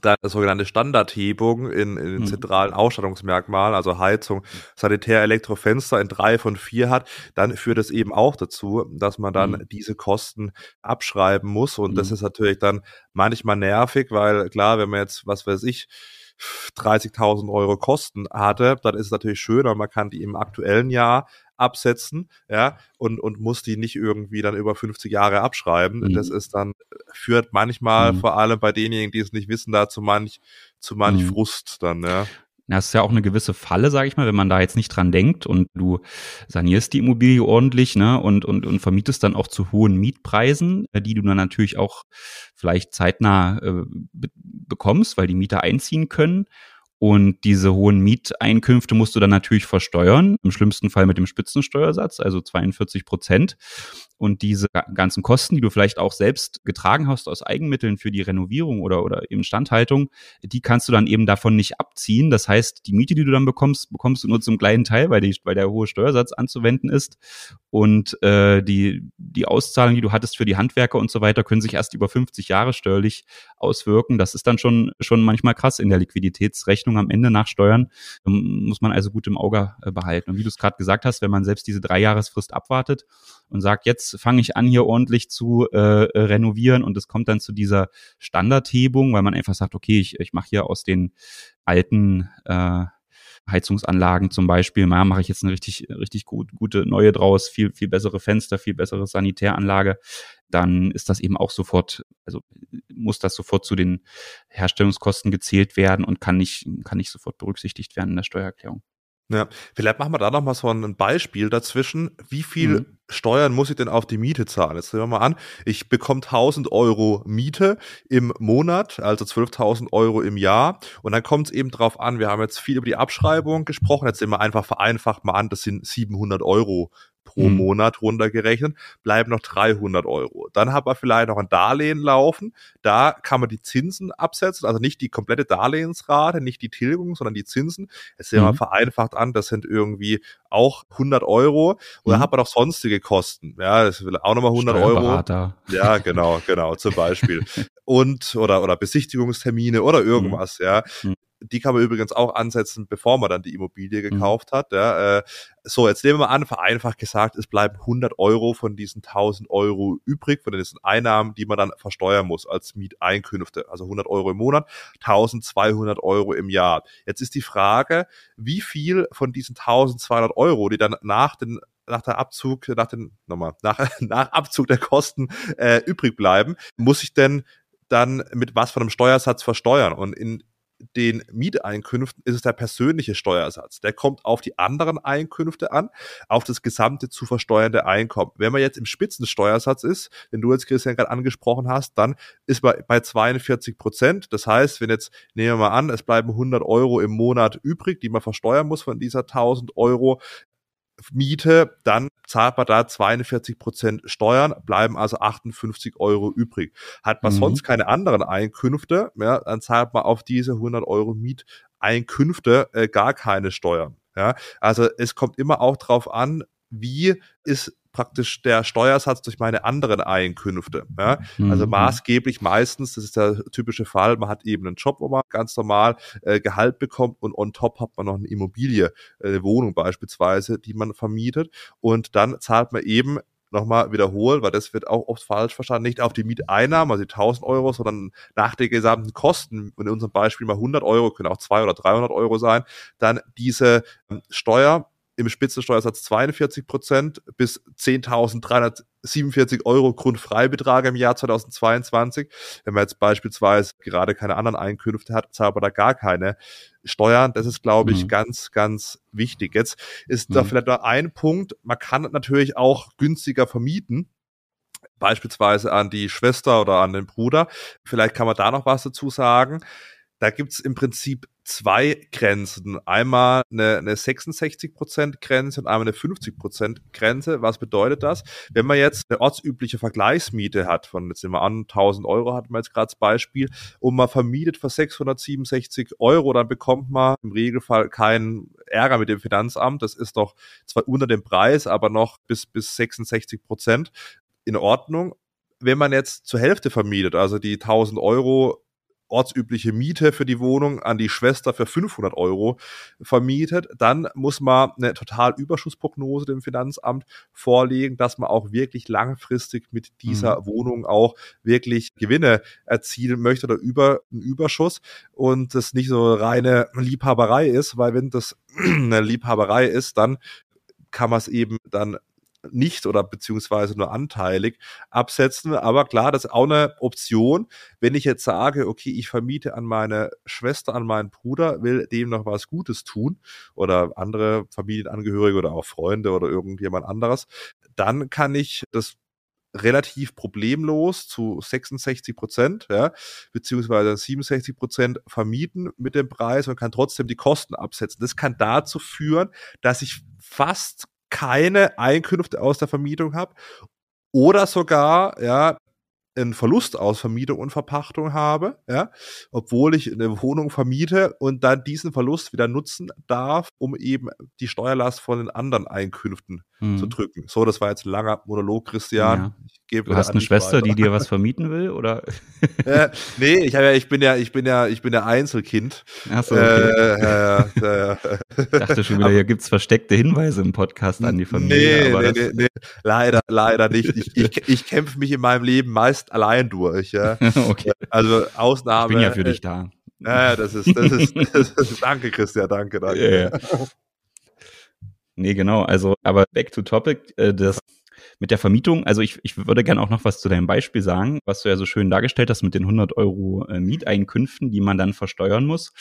da eine sogenannte Standardhebung in, in den mhm. zentralen Ausstattungsmerkmalen, also Heizung, Sanitär, Elektrofenster in drei von vier hat, dann führt es eben auch dazu, dass man dann mhm. diese Kosten abschreiben muss. Und mhm. das ist natürlich dann manchmal nervig, weil klar, wenn man jetzt, was weiß ich, 30.000 Euro Kosten hatte, dann ist es natürlich schöner, man kann die im aktuellen Jahr absetzen, ja, und, und muss die nicht irgendwie dann über 50 Jahre abschreiben. Mhm. Das ist dann, führt manchmal, mhm. vor allem bei denjenigen, die es nicht wissen, da zu manch, zu manch mhm. Frust dann, ja. Das ist ja auch eine gewisse Falle, sage ich mal, wenn man da jetzt nicht dran denkt und du sanierst die Immobilie ordentlich ne, und, und, und vermietest dann auch zu hohen Mietpreisen, äh, die du dann natürlich auch vielleicht zeitnah äh, bekommst, weil die Mieter einziehen können. Und diese hohen Mieteinkünfte musst du dann natürlich versteuern, im schlimmsten Fall mit dem Spitzensteuersatz, also 42 Prozent. Und diese ganzen Kosten, die du vielleicht auch selbst getragen hast aus Eigenmitteln für die Renovierung oder, oder Instandhaltung, die kannst du dann eben davon nicht abziehen. Das heißt, die Miete, die du dann bekommst, bekommst du nur zum kleinen Teil, weil, die, weil der hohe Steuersatz anzuwenden ist. Und äh, die, die Auszahlung, die du hattest für die Handwerker und so weiter, können sich erst über 50 Jahre steuerlich auswirken. Das ist dann schon, schon manchmal krass in der Liquiditätsrechnung am Ende nach Steuern. Muss man also gut im Auge äh, behalten. Und wie du es gerade gesagt hast, wenn man selbst diese Dreijahresfrist abwartet und sagt, jetzt fange ich an, hier ordentlich zu äh, äh, renovieren und es kommt dann zu dieser Standardhebung, weil man einfach sagt, okay, ich, ich mache hier aus den alten äh, Heizungsanlagen zum Beispiel, mal mache ich jetzt eine richtig, richtig gut, gute neue draus, viel, viel bessere Fenster, viel bessere Sanitäranlage, dann ist das eben auch sofort, also muss das sofort zu den Herstellungskosten gezählt werden und kann nicht, kann nicht sofort berücksichtigt werden in der Steuererklärung. Ja, vielleicht machen wir da nochmal so ein Beispiel dazwischen. Wie viel mhm. Steuern muss ich denn auf die Miete zahlen? Jetzt sehen wir mal an, ich bekomme 1000 Euro Miete im Monat, also 12.000 Euro im Jahr. Und dann kommt es eben drauf an, wir haben jetzt viel über die Abschreibung gesprochen, jetzt sehen wir einfach vereinfacht mal an, das sind 700 Euro pro mhm. Monat runtergerechnet, bleiben noch 300 Euro. Dann hat man vielleicht noch ein Darlehen laufen. Da kann man die Zinsen absetzen, also nicht die komplette Darlehensrate, nicht die Tilgung, sondern die Zinsen. Es sehen wir mhm. vereinfacht an, das sind irgendwie auch 100 Euro. Und dann mhm. hat man noch sonstige Kosten. Ja, das will auch nochmal 100 Euro. Ja, genau, genau, zum Beispiel. und, oder, oder Besichtigungstermine oder mhm. irgendwas, ja. Die kann man übrigens auch ansetzen, bevor man dann die Immobilie mhm. gekauft mhm. hat. Ja. Äh, so, jetzt nehmen wir mal an, vereinfacht gesagt, es bleiben 100 Euro von diesen 1000 Euro übrig, von diesen Einnahmen, die man dann versteuern muss als Mieteinkünfte. Also 100 Euro im Monat, 1200 Euro im Jahr. Jetzt ist die Frage, wie viel von diesen 1200 Euro, die dann nach den nach der Abzug, nach den, nochmal, nach, nach Abzug der Kosten äh, übrig bleiben, muss ich denn dann mit was von einem Steuersatz versteuern? Und in den Mieteinkünften ist es der persönliche Steuersatz. Der kommt auf die anderen Einkünfte an, auf das gesamte zu versteuernde Einkommen. Wenn man jetzt im Spitzensteuersatz ist, den du jetzt Christian gerade angesprochen hast, dann ist man bei 42 Prozent. Das heißt, wenn jetzt, nehmen wir mal an, es bleiben 100 Euro im Monat übrig, die man versteuern muss von dieser 1000 Euro, Miete, dann zahlt man da 42 Prozent Steuern, bleiben also 58 Euro übrig. Hat man mhm. sonst keine anderen Einkünfte, ja, dann zahlt man auf diese 100 Euro Mieteinkünfte äh, gar keine Steuern. Ja, also es kommt immer auch drauf an, wie ist praktisch der Steuersatz durch meine anderen Einkünfte. Ja? Mhm. Also maßgeblich meistens, das ist der typische Fall, man hat eben einen Job, wo man ganz normal äh, Gehalt bekommt und on top hat man noch eine Immobilie, äh, eine Wohnung beispielsweise, die man vermietet und dann zahlt man eben nochmal wiederholen, weil das wird auch oft falsch verstanden, nicht auf die Mieteinnahmen, also die 1000 Euro, sondern nach den gesamten Kosten, in unserem Beispiel mal 100 Euro, können auch 200 oder 300 Euro sein, dann diese ähm, Steuer im Spitzensteuersatz 42 Prozent bis 10.347 Euro Grundfreibetrag im Jahr 2022. Wenn man jetzt beispielsweise gerade keine anderen Einkünfte hat, zahlt man da gar keine Steuern. Das ist, glaube ich, mhm. ganz, ganz wichtig. Jetzt ist mhm. da vielleicht noch ein Punkt. Man kann natürlich auch günstiger vermieten beispielsweise an die Schwester oder an den Bruder. Vielleicht kann man da noch was dazu sagen. Da gibt's im Prinzip zwei Grenzen. Einmal eine, eine 66% Grenze und einmal eine 50% Grenze. Was bedeutet das? Wenn man jetzt eine ortsübliche Vergleichsmiete hat, von jetzt immer an 1000 Euro hatten wir jetzt gerade als Beispiel, und man vermietet für 667 Euro, dann bekommt man im Regelfall keinen Ärger mit dem Finanzamt. Das ist doch zwar unter dem Preis, aber noch bis, bis 66 Prozent in Ordnung. Wenn man jetzt zur Hälfte vermietet, also die 1000 Euro ortsübliche Miete für die Wohnung an die Schwester für 500 Euro vermietet, dann muss man eine Totalüberschussprognose dem Finanzamt vorlegen, dass man auch wirklich langfristig mit dieser mhm. Wohnung auch wirklich Gewinne erzielen möchte oder über einen Überschuss und das nicht so reine Liebhaberei ist, weil wenn das eine Liebhaberei ist, dann kann man es eben dann nicht oder beziehungsweise nur anteilig absetzen. Aber klar, das ist auch eine Option. Wenn ich jetzt sage, okay, ich vermiete an meine Schwester, an meinen Bruder, will dem noch was Gutes tun oder andere Familienangehörige oder auch Freunde oder irgendjemand anderes, dann kann ich das relativ problemlos zu 66 Prozent, ja, beziehungsweise 67 Prozent vermieten mit dem Preis und kann trotzdem die Kosten absetzen. Das kann dazu führen, dass ich fast keine Einkünfte aus der Vermietung habe oder sogar ja einen Verlust aus Vermietung und Verpachtung habe, ja, obwohl ich eine Wohnung vermiete und dann diesen Verlust wieder nutzen darf, um eben die Steuerlast von den anderen Einkünften hm. zu drücken. So, das war jetzt ein langer Monolog, Christian. Ja. Du hast eine Schwester, weiter. die dir was vermieten will, oder? äh, nee, ich ja, ich bin ja, ich bin ja, ich bin ja Einzelkind. Ach so, okay. äh, ja, ja, ich dachte schon wieder, hier gibt's versteckte Hinweise im Podcast an die Familie. Nee, nee, nee, nee, leider, leider nicht. Ich, ich, ich kämpfe mich in meinem Leben meist allein durch. Ja. okay. Also Ausnahme. Ich bin ja für dich da. Ja, das ist, das ist, das ist danke, Christian, danke, danke. Yeah. Nee, genau. Also, aber back to topic, äh, das mit der Vermietung, also ich, ich würde gerne auch noch was zu deinem Beispiel sagen, was du ja so schön dargestellt hast mit den 100 Euro äh, Mieteinkünften, die man dann versteuern muss.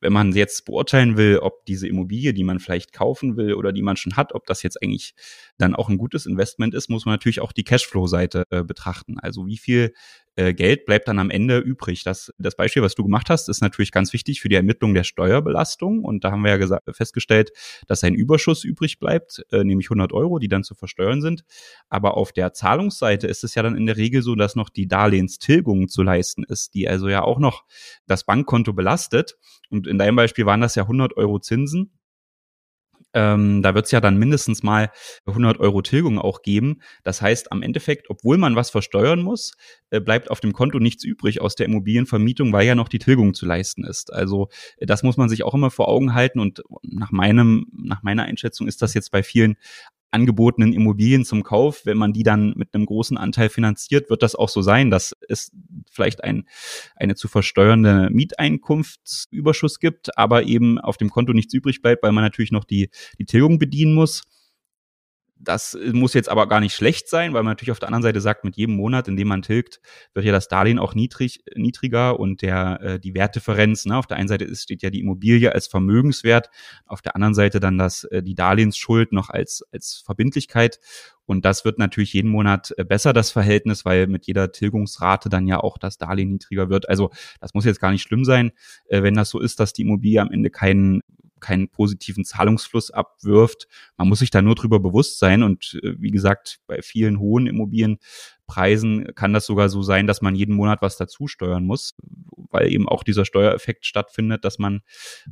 Wenn man jetzt beurteilen will, ob diese Immobilie, die man vielleicht kaufen will oder die man schon hat, ob das jetzt eigentlich dann auch ein gutes Investment ist, muss man natürlich auch die Cashflow-Seite äh, betrachten. Also wie viel äh, Geld bleibt dann am Ende übrig. Das, das Beispiel, was du gemacht hast, ist natürlich ganz wichtig für die Ermittlung der Steuerbelastung. Und da haben wir ja festgestellt, dass ein Überschuss übrig bleibt, äh, nämlich 100 Euro, die dann zu versteuern sind. Aber auf der Zahlungsseite ist es ja dann in der Regel so, dass noch die Darlehenstilgung zu leisten ist, die also ja auch noch das Bankkonto belastet. Und in deinem Beispiel waren das ja 100 Euro Zinsen. Ähm, da wird es ja dann mindestens mal 100 Euro Tilgung auch geben. Das heißt, am Endeffekt, obwohl man was versteuern muss, äh, bleibt auf dem Konto nichts übrig aus der Immobilienvermietung, weil ja noch die Tilgung zu leisten ist. Also äh, das muss man sich auch immer vor Augen halten und nach meinem, nach meiner Einschätzung ist das jetzt bei vielen angebotenen Immobilien zum Kauf, wenn man die dann mit einem großen Anteil finanziert, wird das auch so sein, dass es vielleicht ein, eine zu versteuernde Mieteinkunftsüberschuss gibt, aber eben auf dem Konto nichts übrig bleibt, weil man natürlich noch die, die Tilgung bedienen muss. Das muss jetzt aber gar nicht schlecht sein, weil man natürlich auf der anderen Seite sagt, mit jedem Monat, in dem man tilgt, wird ja das Darlehen auch niedrig, niedriger und der, äh, die Wertdifferenz, ne, auf der einen Seite ist, steht ja die Immobilie als Vermögenswert, auf der anderen Seite dann das, äh, die Darlehensschuld noch als, als Verbindlichkeit. Und das wird natürlich jeden Monat äh, besser, das Verhältnis, weil mit jeder Tilgungsrate dann ja auch das Darlehen niedriger wird. Also das muss jetzt gar nicht schlimm sein, äh, wenn das so ist, dass die Immobilie am Ende keinen keinen positiven Zahlungsfluss abwirft. Man muss sich da nur drüber bewusst sein und äh, wie gesagt, bei vielen hohen Immobilienpreisen Preisen kann das sogar so sein, dass man jeden Monat was dazu steuern muss, weil eben auch dieser Steuereffekt stattfindet, dass man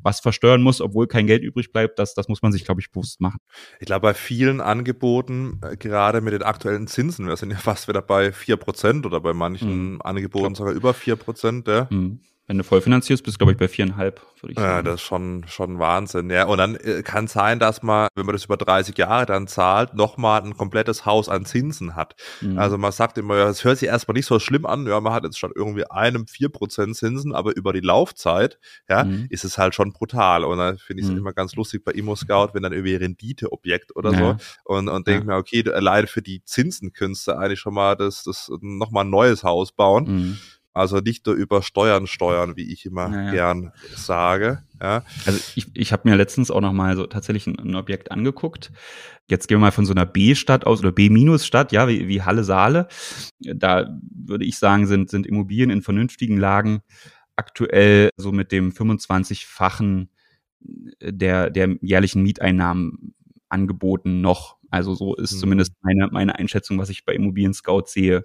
was versteuern muss, obwohl kein Geld übrig bleibt. Das, das muss man sich, glaube ich, bewusst machen. Ich glaube, bei vielen Angeboten, äh, gerade mit den aktuellen Zinsen, wir sind ja fast wieder bei vier Prozent oder bei manchen mhm. Angeboten sogar über vier Prozent. Ja. Mhm. Wenn du voll finanzierst, bist du, glaube ich, bei viereinhalb, würde ich sagen. Ja, das ist schon, schon Wahnsinn. Ja, und dann äh, kann sein, dass man, wenn man das über 30 Jahre dann zahlt, nochmal ein komplettes Haus an Zinsen hat. Mhm. Also man sagt immer, es hört sich erstmal nicht so schlimm an. Ja, man hat jetzt schon irgendwie einem vier Prozent Zinsen, aber über die Laufzeit, ja, mhm. ist es halt schon brutal. Und dann finde ich es mhm. immer ganz lustig bei Immo-Scout, wenn dann irgendwie Renditeobjekt oder ja. so. Und, und denke ja. mir, okay, allein für die Zinsen könntest du eigentlich schon mal das, das nochmal ein neues Haus bauen. Also nicht nur über Steuern steuern, wie ich immer naja. gern sage. Ja. Also ich, ich habe mir letztens auch noch mal so tatsächlich ein, ein, Objekt angeguckt. Jetzt gehen wir mal von so einer B-Stadt aus oder B-Stadt, ja, wie, wie Halle Saale. Da würde ich sagen, sind, sind Immobilien in vernünftigen Lagen aktuell so mit dem 25-fachen der, der jährlichen Mieteinnahmen angeboten noch. Also so ist mhm. zumindest meine, meine Einschätzung, was ich bei Immobilien Scout sehe.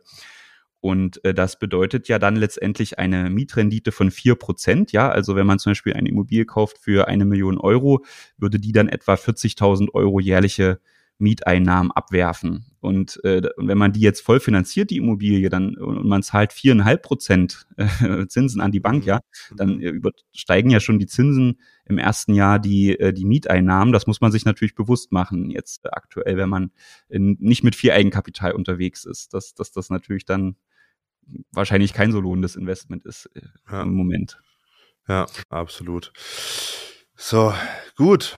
Und äh, das bedeutet ja dann letztendlich eine Mietrendite von vier Prozent. Ja, also wenn man zum Beispiel eine Immobilie kauft für eine Million Euro, würde die dann etwa 40.000 Euro jährliche Mieteinnahmen abwerfen. Und äh, wenn man die jetzt voll finanziert, die Immobilie, dann und man zahlt viereinhalb Prozent äh, Zinsen an die Bank, ja, dann äh, übersteigen ja schon die Zinsen im ersten Jahr die äh, die Mieteinnahmen. Das muss man sich natürlich bewusst machen jetzt äh, aktuell, wenn man in, nicht mit viel Eigenkapital unterwegs ist, dass, dass das natürlich dann wahrscheinlich kein so lohnendes Investment ist äh, ja. im Moment. Ja, absolut. So, gut.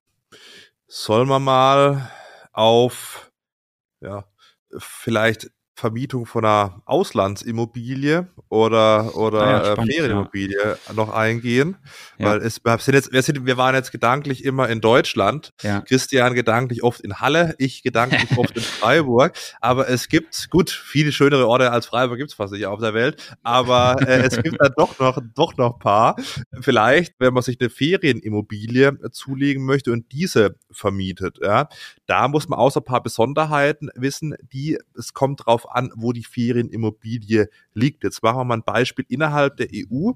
Sollen wir mal auf, ja, vielleicht Vermietung von einer Auslandsimmobilie oder, oder ah ja, spannend, Ferienimmobilie ja. noch eingehen. Ja. Weil es, wir, sind jetzt, wir, sind, wir waren jetzt gedanklich immer in Deutschland. Christian gedanklich oft in Halle, ich gedanklich oft in Freiburg. Aber es gibt, gut, viele schönere Orte als Freiburg gibt es fast nicht auf der Welt. Aber äh, es gibt da doch noch, doch noch paar. Vielleicht, wenn man sich eine Ferienimmobilie zulegen möchte und diese vermietet, ja, da muss man außer paar Besonderheiten wissen, die, es kommt drauf an, wo die Ferienimmobilie liegt. Jetzt machen wir mal ein Beispiel innerhalb der EU.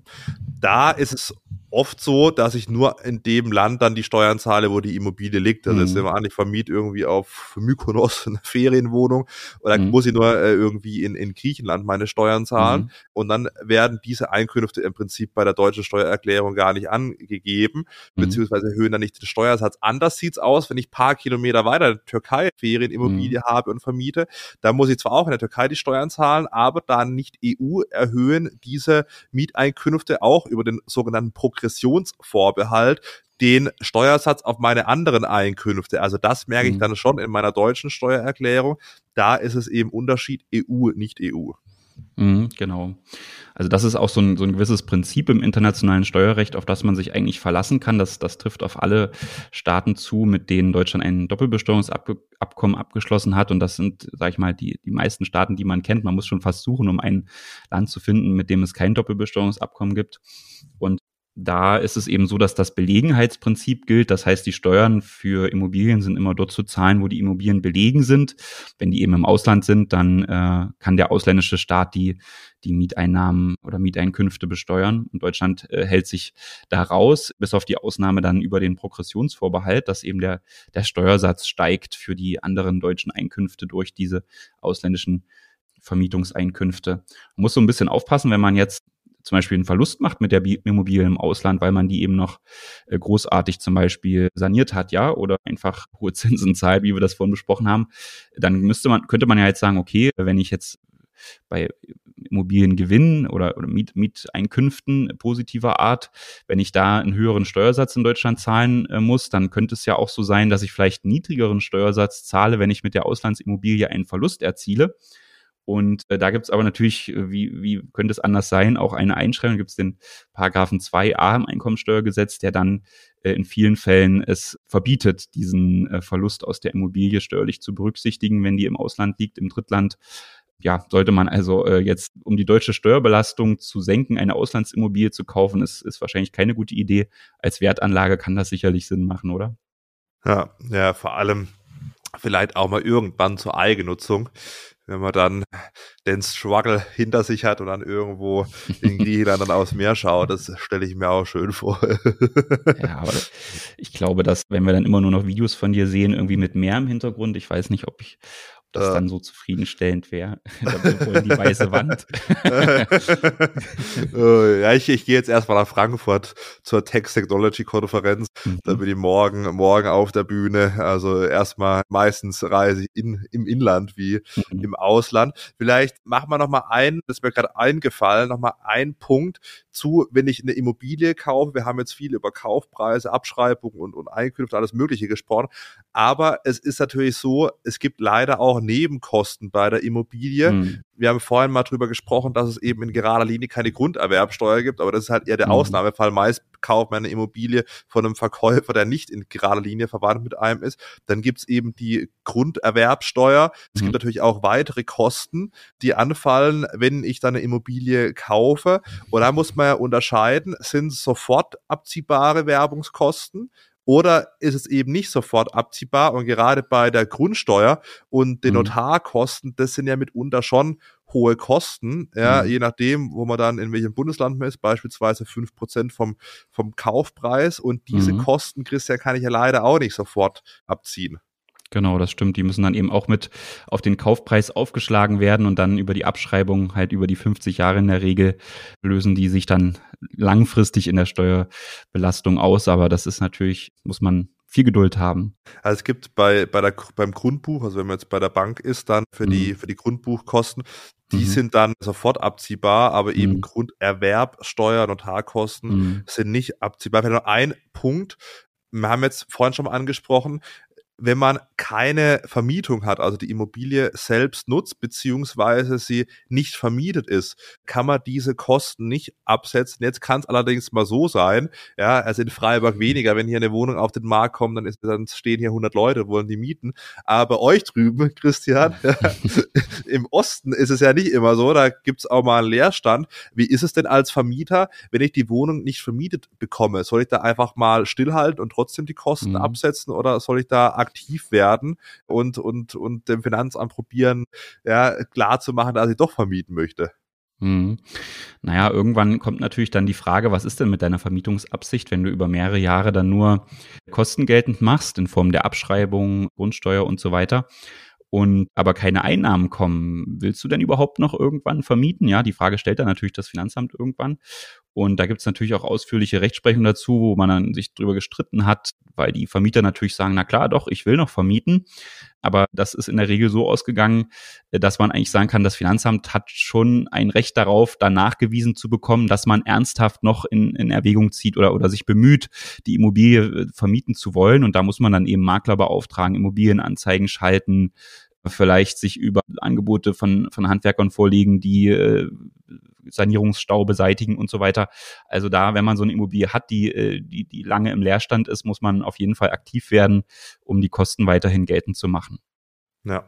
Da ist es oft so, dass ich nur in dem Land dann die Steuern zahle, wo die Immobilie liegt. Also mhm. jetzt wir an, ich vermiete irgendwie auf Mykonos eine Ferienwohnung oder mhm. muss ich nur äh, irgendwie in, in Griechenland meine Steuern zahlen. Mhm. Und dann werden diese Einkünfte im Prinzip bei der deutschen Steuererklärung gar nicht angegeben, mhm. beziehungsweise erhöhen dann nicht den Steuersatz. Anders sieht's aus, wenn ich paar Kilometer weiter in der Türkei Ferienimmobilie mhm. habe und vermiete. Da muss ich zwar auch in der Türkei die Steuern zahlen, aber da nicht EU erhöhen diese Mieteinkünfte auch über den sogenannten Programm Progressionsvorbehalt den Steuersatz auf meine anderen Einkünfte. Also das merke ich mhm. dann schon in meiner deutschen Steuererklärung. Da ist es eben Unterschied EU, nicht EU. Mhm, genau. Also das ist auch so ein, so ein gewisses Prinzip im internationalen Steuerrecht, auf das man sich eigentlich verlassen kann. Das, das trifft auf alle Staaten zu, mit denen Deutschland ein Doppelbesteuerungsabkommen abgeschlossen hat. Und das sind, sage ich mal, die, die meisten Staaten, die man kennt. Man muss schon fast suchen, um ein Land zu finden, mit dem es kein Doppelbesteuerungsabkommen gibt. Und da ist es eben so, dass das Belegenheitsprinzip gilt. Das heißt, die Steuern für Immobilien sind immer dort zu zahlen, wo die Immobilien belegen sind. Wenn die eben im Ausland sind, dann äh, kann der ausländische Staat die, die Mieteinnahmen oder Mieteinkünfte besteuern. Und Deutschland äh, hält sich da raus, bis auf die Ausnahme dann über den Progressionsvorbehalt, dass eben der, der Steuersatz steigt für die anderen deutschen Einkünfte durch diese ausländischen Vermietungseinkünfte. Man muss so ein bisschen aufpassen, wenn man jetzt zum Beispiel einen Verlust macht mit der Immobilie im Ausland, weil man die eben noch äh, großartig zum Beispiel saniert hat, ja, oder einfach hohe Zinsen zahlt, wie wir das vorhin besprochen haben, dann müsste man, könnte man ja jetzt sagen, okay, wenn ich jetzt bei Immobiliengewinn oder, oder Miet, Mieteinkünften positiver Art, wenn ich da einen höheren Steuersatz in Deutschland zahlen äh, muss, dann könnte es ja auch so sein, dass ich vielleicht niedrigeren Steuersatz zahle, wenn ich mit der Auslandsimmobilie einen Verlust erziele. Und äh, da gibt es aber natürlich, äh, wie, wie könnte es anders sein, auch eine Einschränkung, gibt es den Paragraphen 2a im Einkommensteuergesetz, der dann äh, in vielen Fällen es verbietet, diesen äh, Verlust aus der Immobilie steuerlich zu berücksichtigen, wenn die im Ausland liegt, im Drittland. Ja, sollte man also äh, jetzt, um die deutsche Steuerbelastung zu senken, eine Auslandsimmobilie zu kaufen, ist, ist wahrscheinlich keine gute Idee. Als Wertanlage kann das sicherlich Sinn machen, oder? Ja, ja, vor allem vielleicht auch mal irgendwann zur Eigennutzung wenn man dann den Struggle hinter sich hat und dann irgendwo in Griechenland dann aufs Meer schaut, das stelle ich mir auch schön vor. ja, aber ich glaube, dass wenn wir dann immer nur noch Videos von dir sehen, irgendwie mit Meer im Hintergrund, ich weiß nicht, ob ich, das äh. dann so zufriedenstellend wäre. die weiße Wand. Äh, ja, ich, ich gehe jetzt erstmal nach Frankfurt zur Text Technology Konferenz. Mhm. Da bin ich morgen, morgen auf der Bühne. Also erstmal meistens reise ich in, im Inland wie mhm. im Ausland. Vielleicht machen wir noch mal ein, das ist mir gerade eingefallen, noch mal ein Punkt zu, wenn ich eine Immobilie kaufe. Wir haben jetzt viel über Kaufpreise, Abschreibungen und, und Einkünfte, alles Mögliche gesprochen. Aber es ist natürlich so, es gibt leider auch Nebenkosten bei der Immobilie. Mhm. Wir haben vorhin mal drüber gesprochen, dass es eben in gerader Linie keine Grunderwerbsteuer gibt, aber das ist halt eher der mhm. Ausnahmefall. Meist kauft man eine Immobilie von einem Verkäufer, der nicht in gerader Linie verwandt mit einem ist. Dann gibt's eben die Grunderwerbsteuer. Es mhm. gibt natürlich auch weitere Kosten, die anfallen, wenn ich dann eine Immobilie kaufe. Und da muss man ja unterscheiden, sind sofort abziehbare Werbungskosten oder ist es eben nicht sofort abziehbar? Und gerade bei der Grundsteuer und den mhm. Notarkosten, das sind ja mitunter schon hohe Kosten, ja, mhm. je nachdem, wo man dann in welchem Bundesland man ist, beispielsweise fünf Prozent vom, vom Kaufpreis. Und diese mhm. Kosten, Christian, kann ich ja leider auch nicht sofort abziehen. Genau, das stimmt. Die müssen dann eben auch mit auf den Kaufpreis aufgeschlagen werden und dann über die Abschreibung halt über die 50 Jahre in der Regel lösen die sich dann langfristig in der Steuerbelastung aus. Aber das ist natürlich, muss man viel Geduld haben. Also es gibt bei, bei der, beim Grundbuch, also wenn man jetzt bei der Bank ist, dann für mhm. die, für die Grundbuchkosten, die mhm. sind dann sofort abziehbar, aber eben mhm. Grunderwerb, Steuer, Notarkosten mhm. sind nicht abziehbar. Vielleicht noch ein Punkt, wir haben jetzt vorhin schon mal angesprochen, wenn man keine Vermietung hat, also die Immobilie selbst nutzt, beziehungsweise sie nicht vermietet ist, kann man diese Kosten nicht absetzen. Jetzt kann es allerdings mal so sein, ja, also in Freiburg weniger, wenn hier eine Wohnung auf den Markt kommt, dann, ist, dann stehen hier 100 Leute, wollen die mieten. Aber euch drüben, Christian, im Osten ist es ja nicht immer so, da gibt's auch mal einen Leerstand. Wie ist es denn als Vermieter, wenn ich die Wohnung nicht vermietet bekomme? Soll ich da einfach mal stillhalten und trotzdem die Kosten mhm. absetzen oder soll ich da aktiv werden und, und, und dem Finanzamt probieren, ja, klar zu machen, dass ich doch vermieten möchte. Mhm. Naja, irgendwann kommt natürlich dann die Frage, was ist denn mit deiner Vermietungsabsicht, wenn du über mehrere Jahre dann nur Kosten geltend machst in Form der Abschreibung, Grundsteuer und so weiter und aber keine Einnahmen kommen, willst du denn überhaupt noch irgendwann vermieten? Ja, die Frage stellt dann natürlich das Finanzamt irgendwann. Und da gibt es natürlich auch ausführliche Rechtsprechung dazu, wo man dann sich drüber gestritten hat, weil die Vermieter natürlich sagen, na klar, doch, ich will noch vermieten. Aber das ist in der Regel so ausgegangen, dass man eigentlich sagen kann, das Finanzamt hat schon ein Recht darauf, da nachgewiesen zu bekommen, dass man ernsthaft noch in, in Erwägung zieht oder, oder sich bemüht, die Immobilie äh, vermieten zu wollen. Und da muss man dann eben Makler beauftragen, Immobilienanzeigen schalten, vielleicht sich über Angebote von, von Handwerkern vorlegen, die äh, Sanierungsstau beseitigen und so weiter. Also da, wenn man so eine Immobilie hat, die, äh, die, die lange im Leerstand ist, muss man auf jeden Fall aktiv werden, um die Kosten weiterhin geltend zu machen. Ja.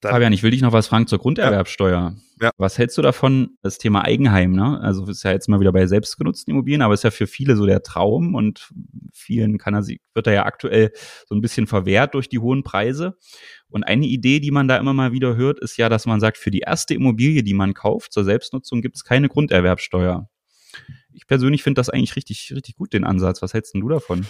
Dann, Fabian, ich will dich noch was fragen zur Grunderwerbsteuer. Ja. Was hältst du davon, das Thema Eigenheim, ne? Also ist ja jetzt mal wieder bei selbstgenutzten Immobilien, aber ist ja für viele so der Traum und vielen kann er, wird er ja aktuell so ein bisschen verwehrt durch die hohen Preise. Und eine Idee, die man da immer mal wieder hört, ist ja, dass man sagt, für die erste Immobilie, die man kauft, zur Selbstnutzung gibt es keine Grunderwerbsteuer. Ich persönlich finde das eigentlich richtig, richtig gut, den Ansatz. Was hältst denn du davon?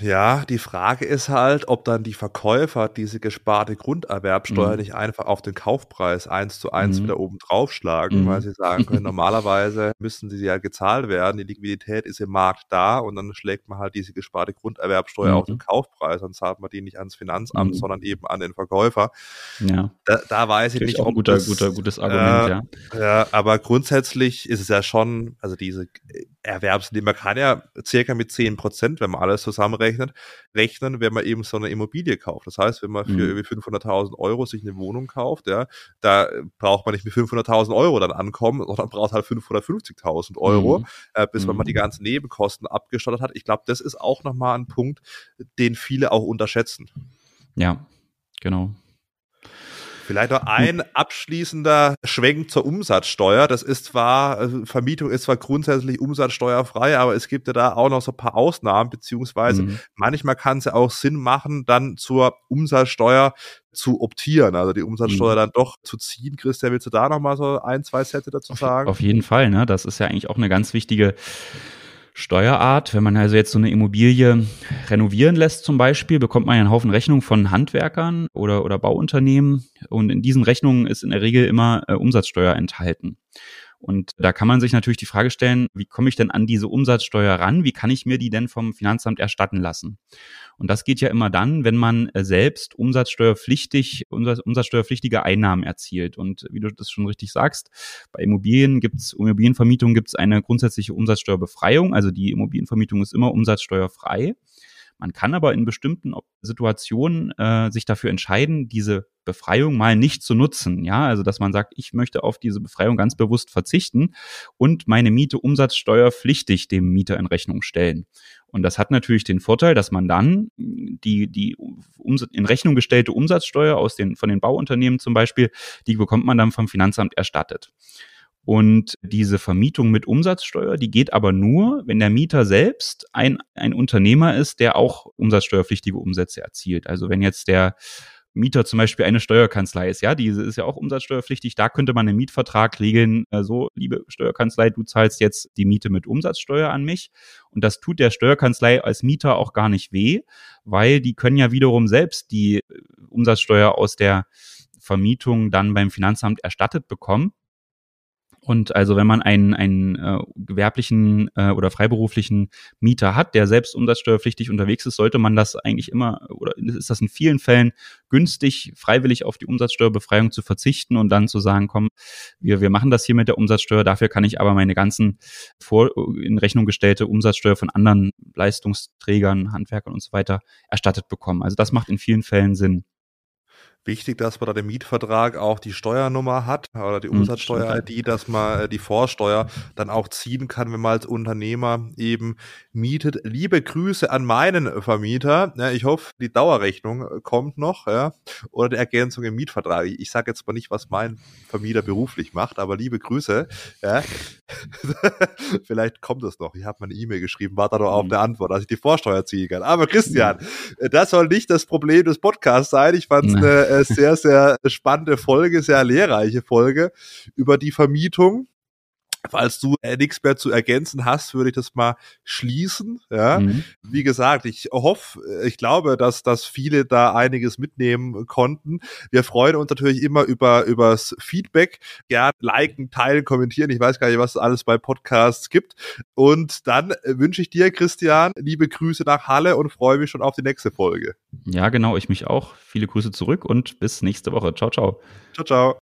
Ja, die Frage ist halt, ob dann die Verkäufer diese gesparte Grunderwerbsteuer mhm. nicht einfach auf den Kaufpreis eins zu eins mhm. wieder oben draufschlagen, mhm. weil sie sagen können, normalerweise müssten sie ja gezahlt werden, die Liquidität ist im Markt da und dann schlägt man halt diese gesparte Grunderwerbsteuer auf den mhm. Kaufpreis, dann zahlt man die nicht ans Finanzamt, mhm. sondern eben an den Verkäufer. Ja. Da, da weiß ich nicht, auch ein guter, das, guter, gutes Argument, äh, ja. Ja, aber grundsätzlich ist es ja schon, also diese Erwerbsnehmer kann ja circa mit 10 Prozent, wenn man alles zusammenrechnet, rechnen, wenn man eben so eine Immobilie kauft. Das heißt, wenn man für mhm. irgendwie 500.000 Euro sich eine Wohnung kauft, ja, da braucht man nicht mit 500.000 Euro dann ankommen, sondern braucht halt 550.000 Euro, mhm. äh, bis man mal die mhm. ganzen Nebenkosten abgestattet hat. Ich glaube, das ist auch nochmal ein Punkt, den viele auch unterschätzen. Ja, genau. Vielleicht noch ein abschließender Schwenk zur Umsatzsteuer. Das ist zwar, also Vermietung ist zwar grundsätzlich umsatzsteuerfrei, aber es gibt ja da auch noch so ein paar Ausnahmen, beziehungsweise mhm. manchmal kann es ja auch Sinn machen, dann zur Umsatzsteuer zu optieren, also die Umsatzsteuer mhm. dann doch zu ziehen. Christian, willst du da nochmal so ein, zwei Sätze dazu sagen? Auf, auf jeden Fall, ne? Das ist ja eigentlich auch eine ganz wichtige Steuerart. Wenn man also jetzt so eine Immobilie renovieren lässt zum Beispiel, bekommt man ja einen Haufen Rechnungen von Handwerkern oder, oder Bauunternehmen und in diesen Rechnungen ist in der Regel immer äh, Umsatzsteuer enthalten. Und da kann man sich natürlich die Frage stellen, wie komme ich denn an diese Umsatzsteuer ran? Wie kann ich mir die denn vom Finanzamt erstatten lassen? Und das geht ja immer dann, wenn man äh, selbst umsatzsteuerpflichtig, umsatzsteuerpflichtige Einnahmen erzielt. Und wie du das schon richtig sagst, bei Immobilien gibt's, Immobilienvermietung gibt's eine grundsätzliche Umsatzsteuerbefreiung. Also die Immobilienvermietung ist immer umsatzsteuerfrei. Man kann aber in bestimmten Situationen äh, sich dafür entscheiden, diese Befreiung mal nicht zu nutzen. Ja, also dass man sagt, ich möchte auf diese Befreiung ganz bewusst verzichten und meine Miete umsatzsteuerpflichtig dem Mieter in Rechnung stellen. Und das hat natürlich den Vorteil, dass man dann die, die in Rechnung gestellte Umsatzsteuer aus den, von den Bauunternehmen zum Beispiel, die bekommt man dann vom Finanzamt erstattet. Und diese Vermietung mit Umsatzsteuer, die geht aber nur, wenn der Mieter selbst ein, ein Unternehmer ist, der auch umsatzsteuerpflichtige Umsätze erzielt. Also wenn jetzt der Mieter zum Beispiel eine Steuerkanzlei ist, ja, diese ist ja auch umsatzsteuerpflichtig, da könnte man einen Mietvertrag regeln, so, liebe Steuerkanzlei, du zahlst jetzt die Miete mit Umsatzsteuer an mich. Und das tut der Steuerkanzlei als Mieter auch gar nicht weh, weil die können ja wiederum selbst die äh, Umsatzsteuer aus der Vermietung dann beim Finanzamt erstattet bekommen. Und also wenn man einen, einen äh, gewerblichen äh, oder freiberuflichen Mieter hat, der selbst umsatzsteuerpflichtig unterwegs ist, sollte man das eigentlich immer oder ist das in vielen Fällen günstig, freiwillig auf die Umsatzsteuerbefreiung zu verzichten und dann zu sagen, komm, wir, wir machen das hier mit der Umsatzsteuer, dafür kann ich aber meine ganzen vor, in Rechnung gestellte Umsatzsteuer von anderen Leistungsträgern, Handwerkern und so weiter erstattet bekommen. Also das macht in vielen Fällen Sinn wichtig, dass man da den Mietvertrag auch die Steuernummer hat oder die mhm, Umsatzsteuer-ID, dass man äh, die Vorsteuer dann auch ziehen kann, wenn man als Unternehmer eben mietet. Liebe Grüße an meinen Vermieter. Ich hoffe, die Dauerrechnung äh, kommt noch ja, oder die Ergänzung im Mietvertrag. Ich sage jetzt mal nicht, was mein Vermieter beruflich macht, aber liebe Grüße. Ja. Vielleicht kommt es noch. Ich habe mal eine E-Mail geschrieben, warte doch auf mhm. eine Antwort, dass ich die Vorsteuer ziehen kann. Aber Christian, das soll nicht das Problem des Podcasts sein. Ich fand es eine äh, sehr, sehr spannende Folge, sehr lehrreiche Folge über die Vermietung. Falls du äh, nichts mehr zu ergänzen hast, würde ich das mal schließen. Ja, mhm. wie gesagt, ich hoffe, äh, ich glaube, dass, dass viele da einiges mitnehmen konnten. Wir freuen uns natürlich immer über, übers Feedback. Gern liken, teilen, kommentieren. Ich weiß gar nicht, was es alles bei Podcasts gibt. Und dann äh, wünsche ich dir, Christian, liebe Grüße nach Halle und freue mich schon auf die nächste Folge. Ja, genau. Ich mich auch. Viele Grüße zurück und bis nächste Woche. Ciao, ciao. Ciao, ciao.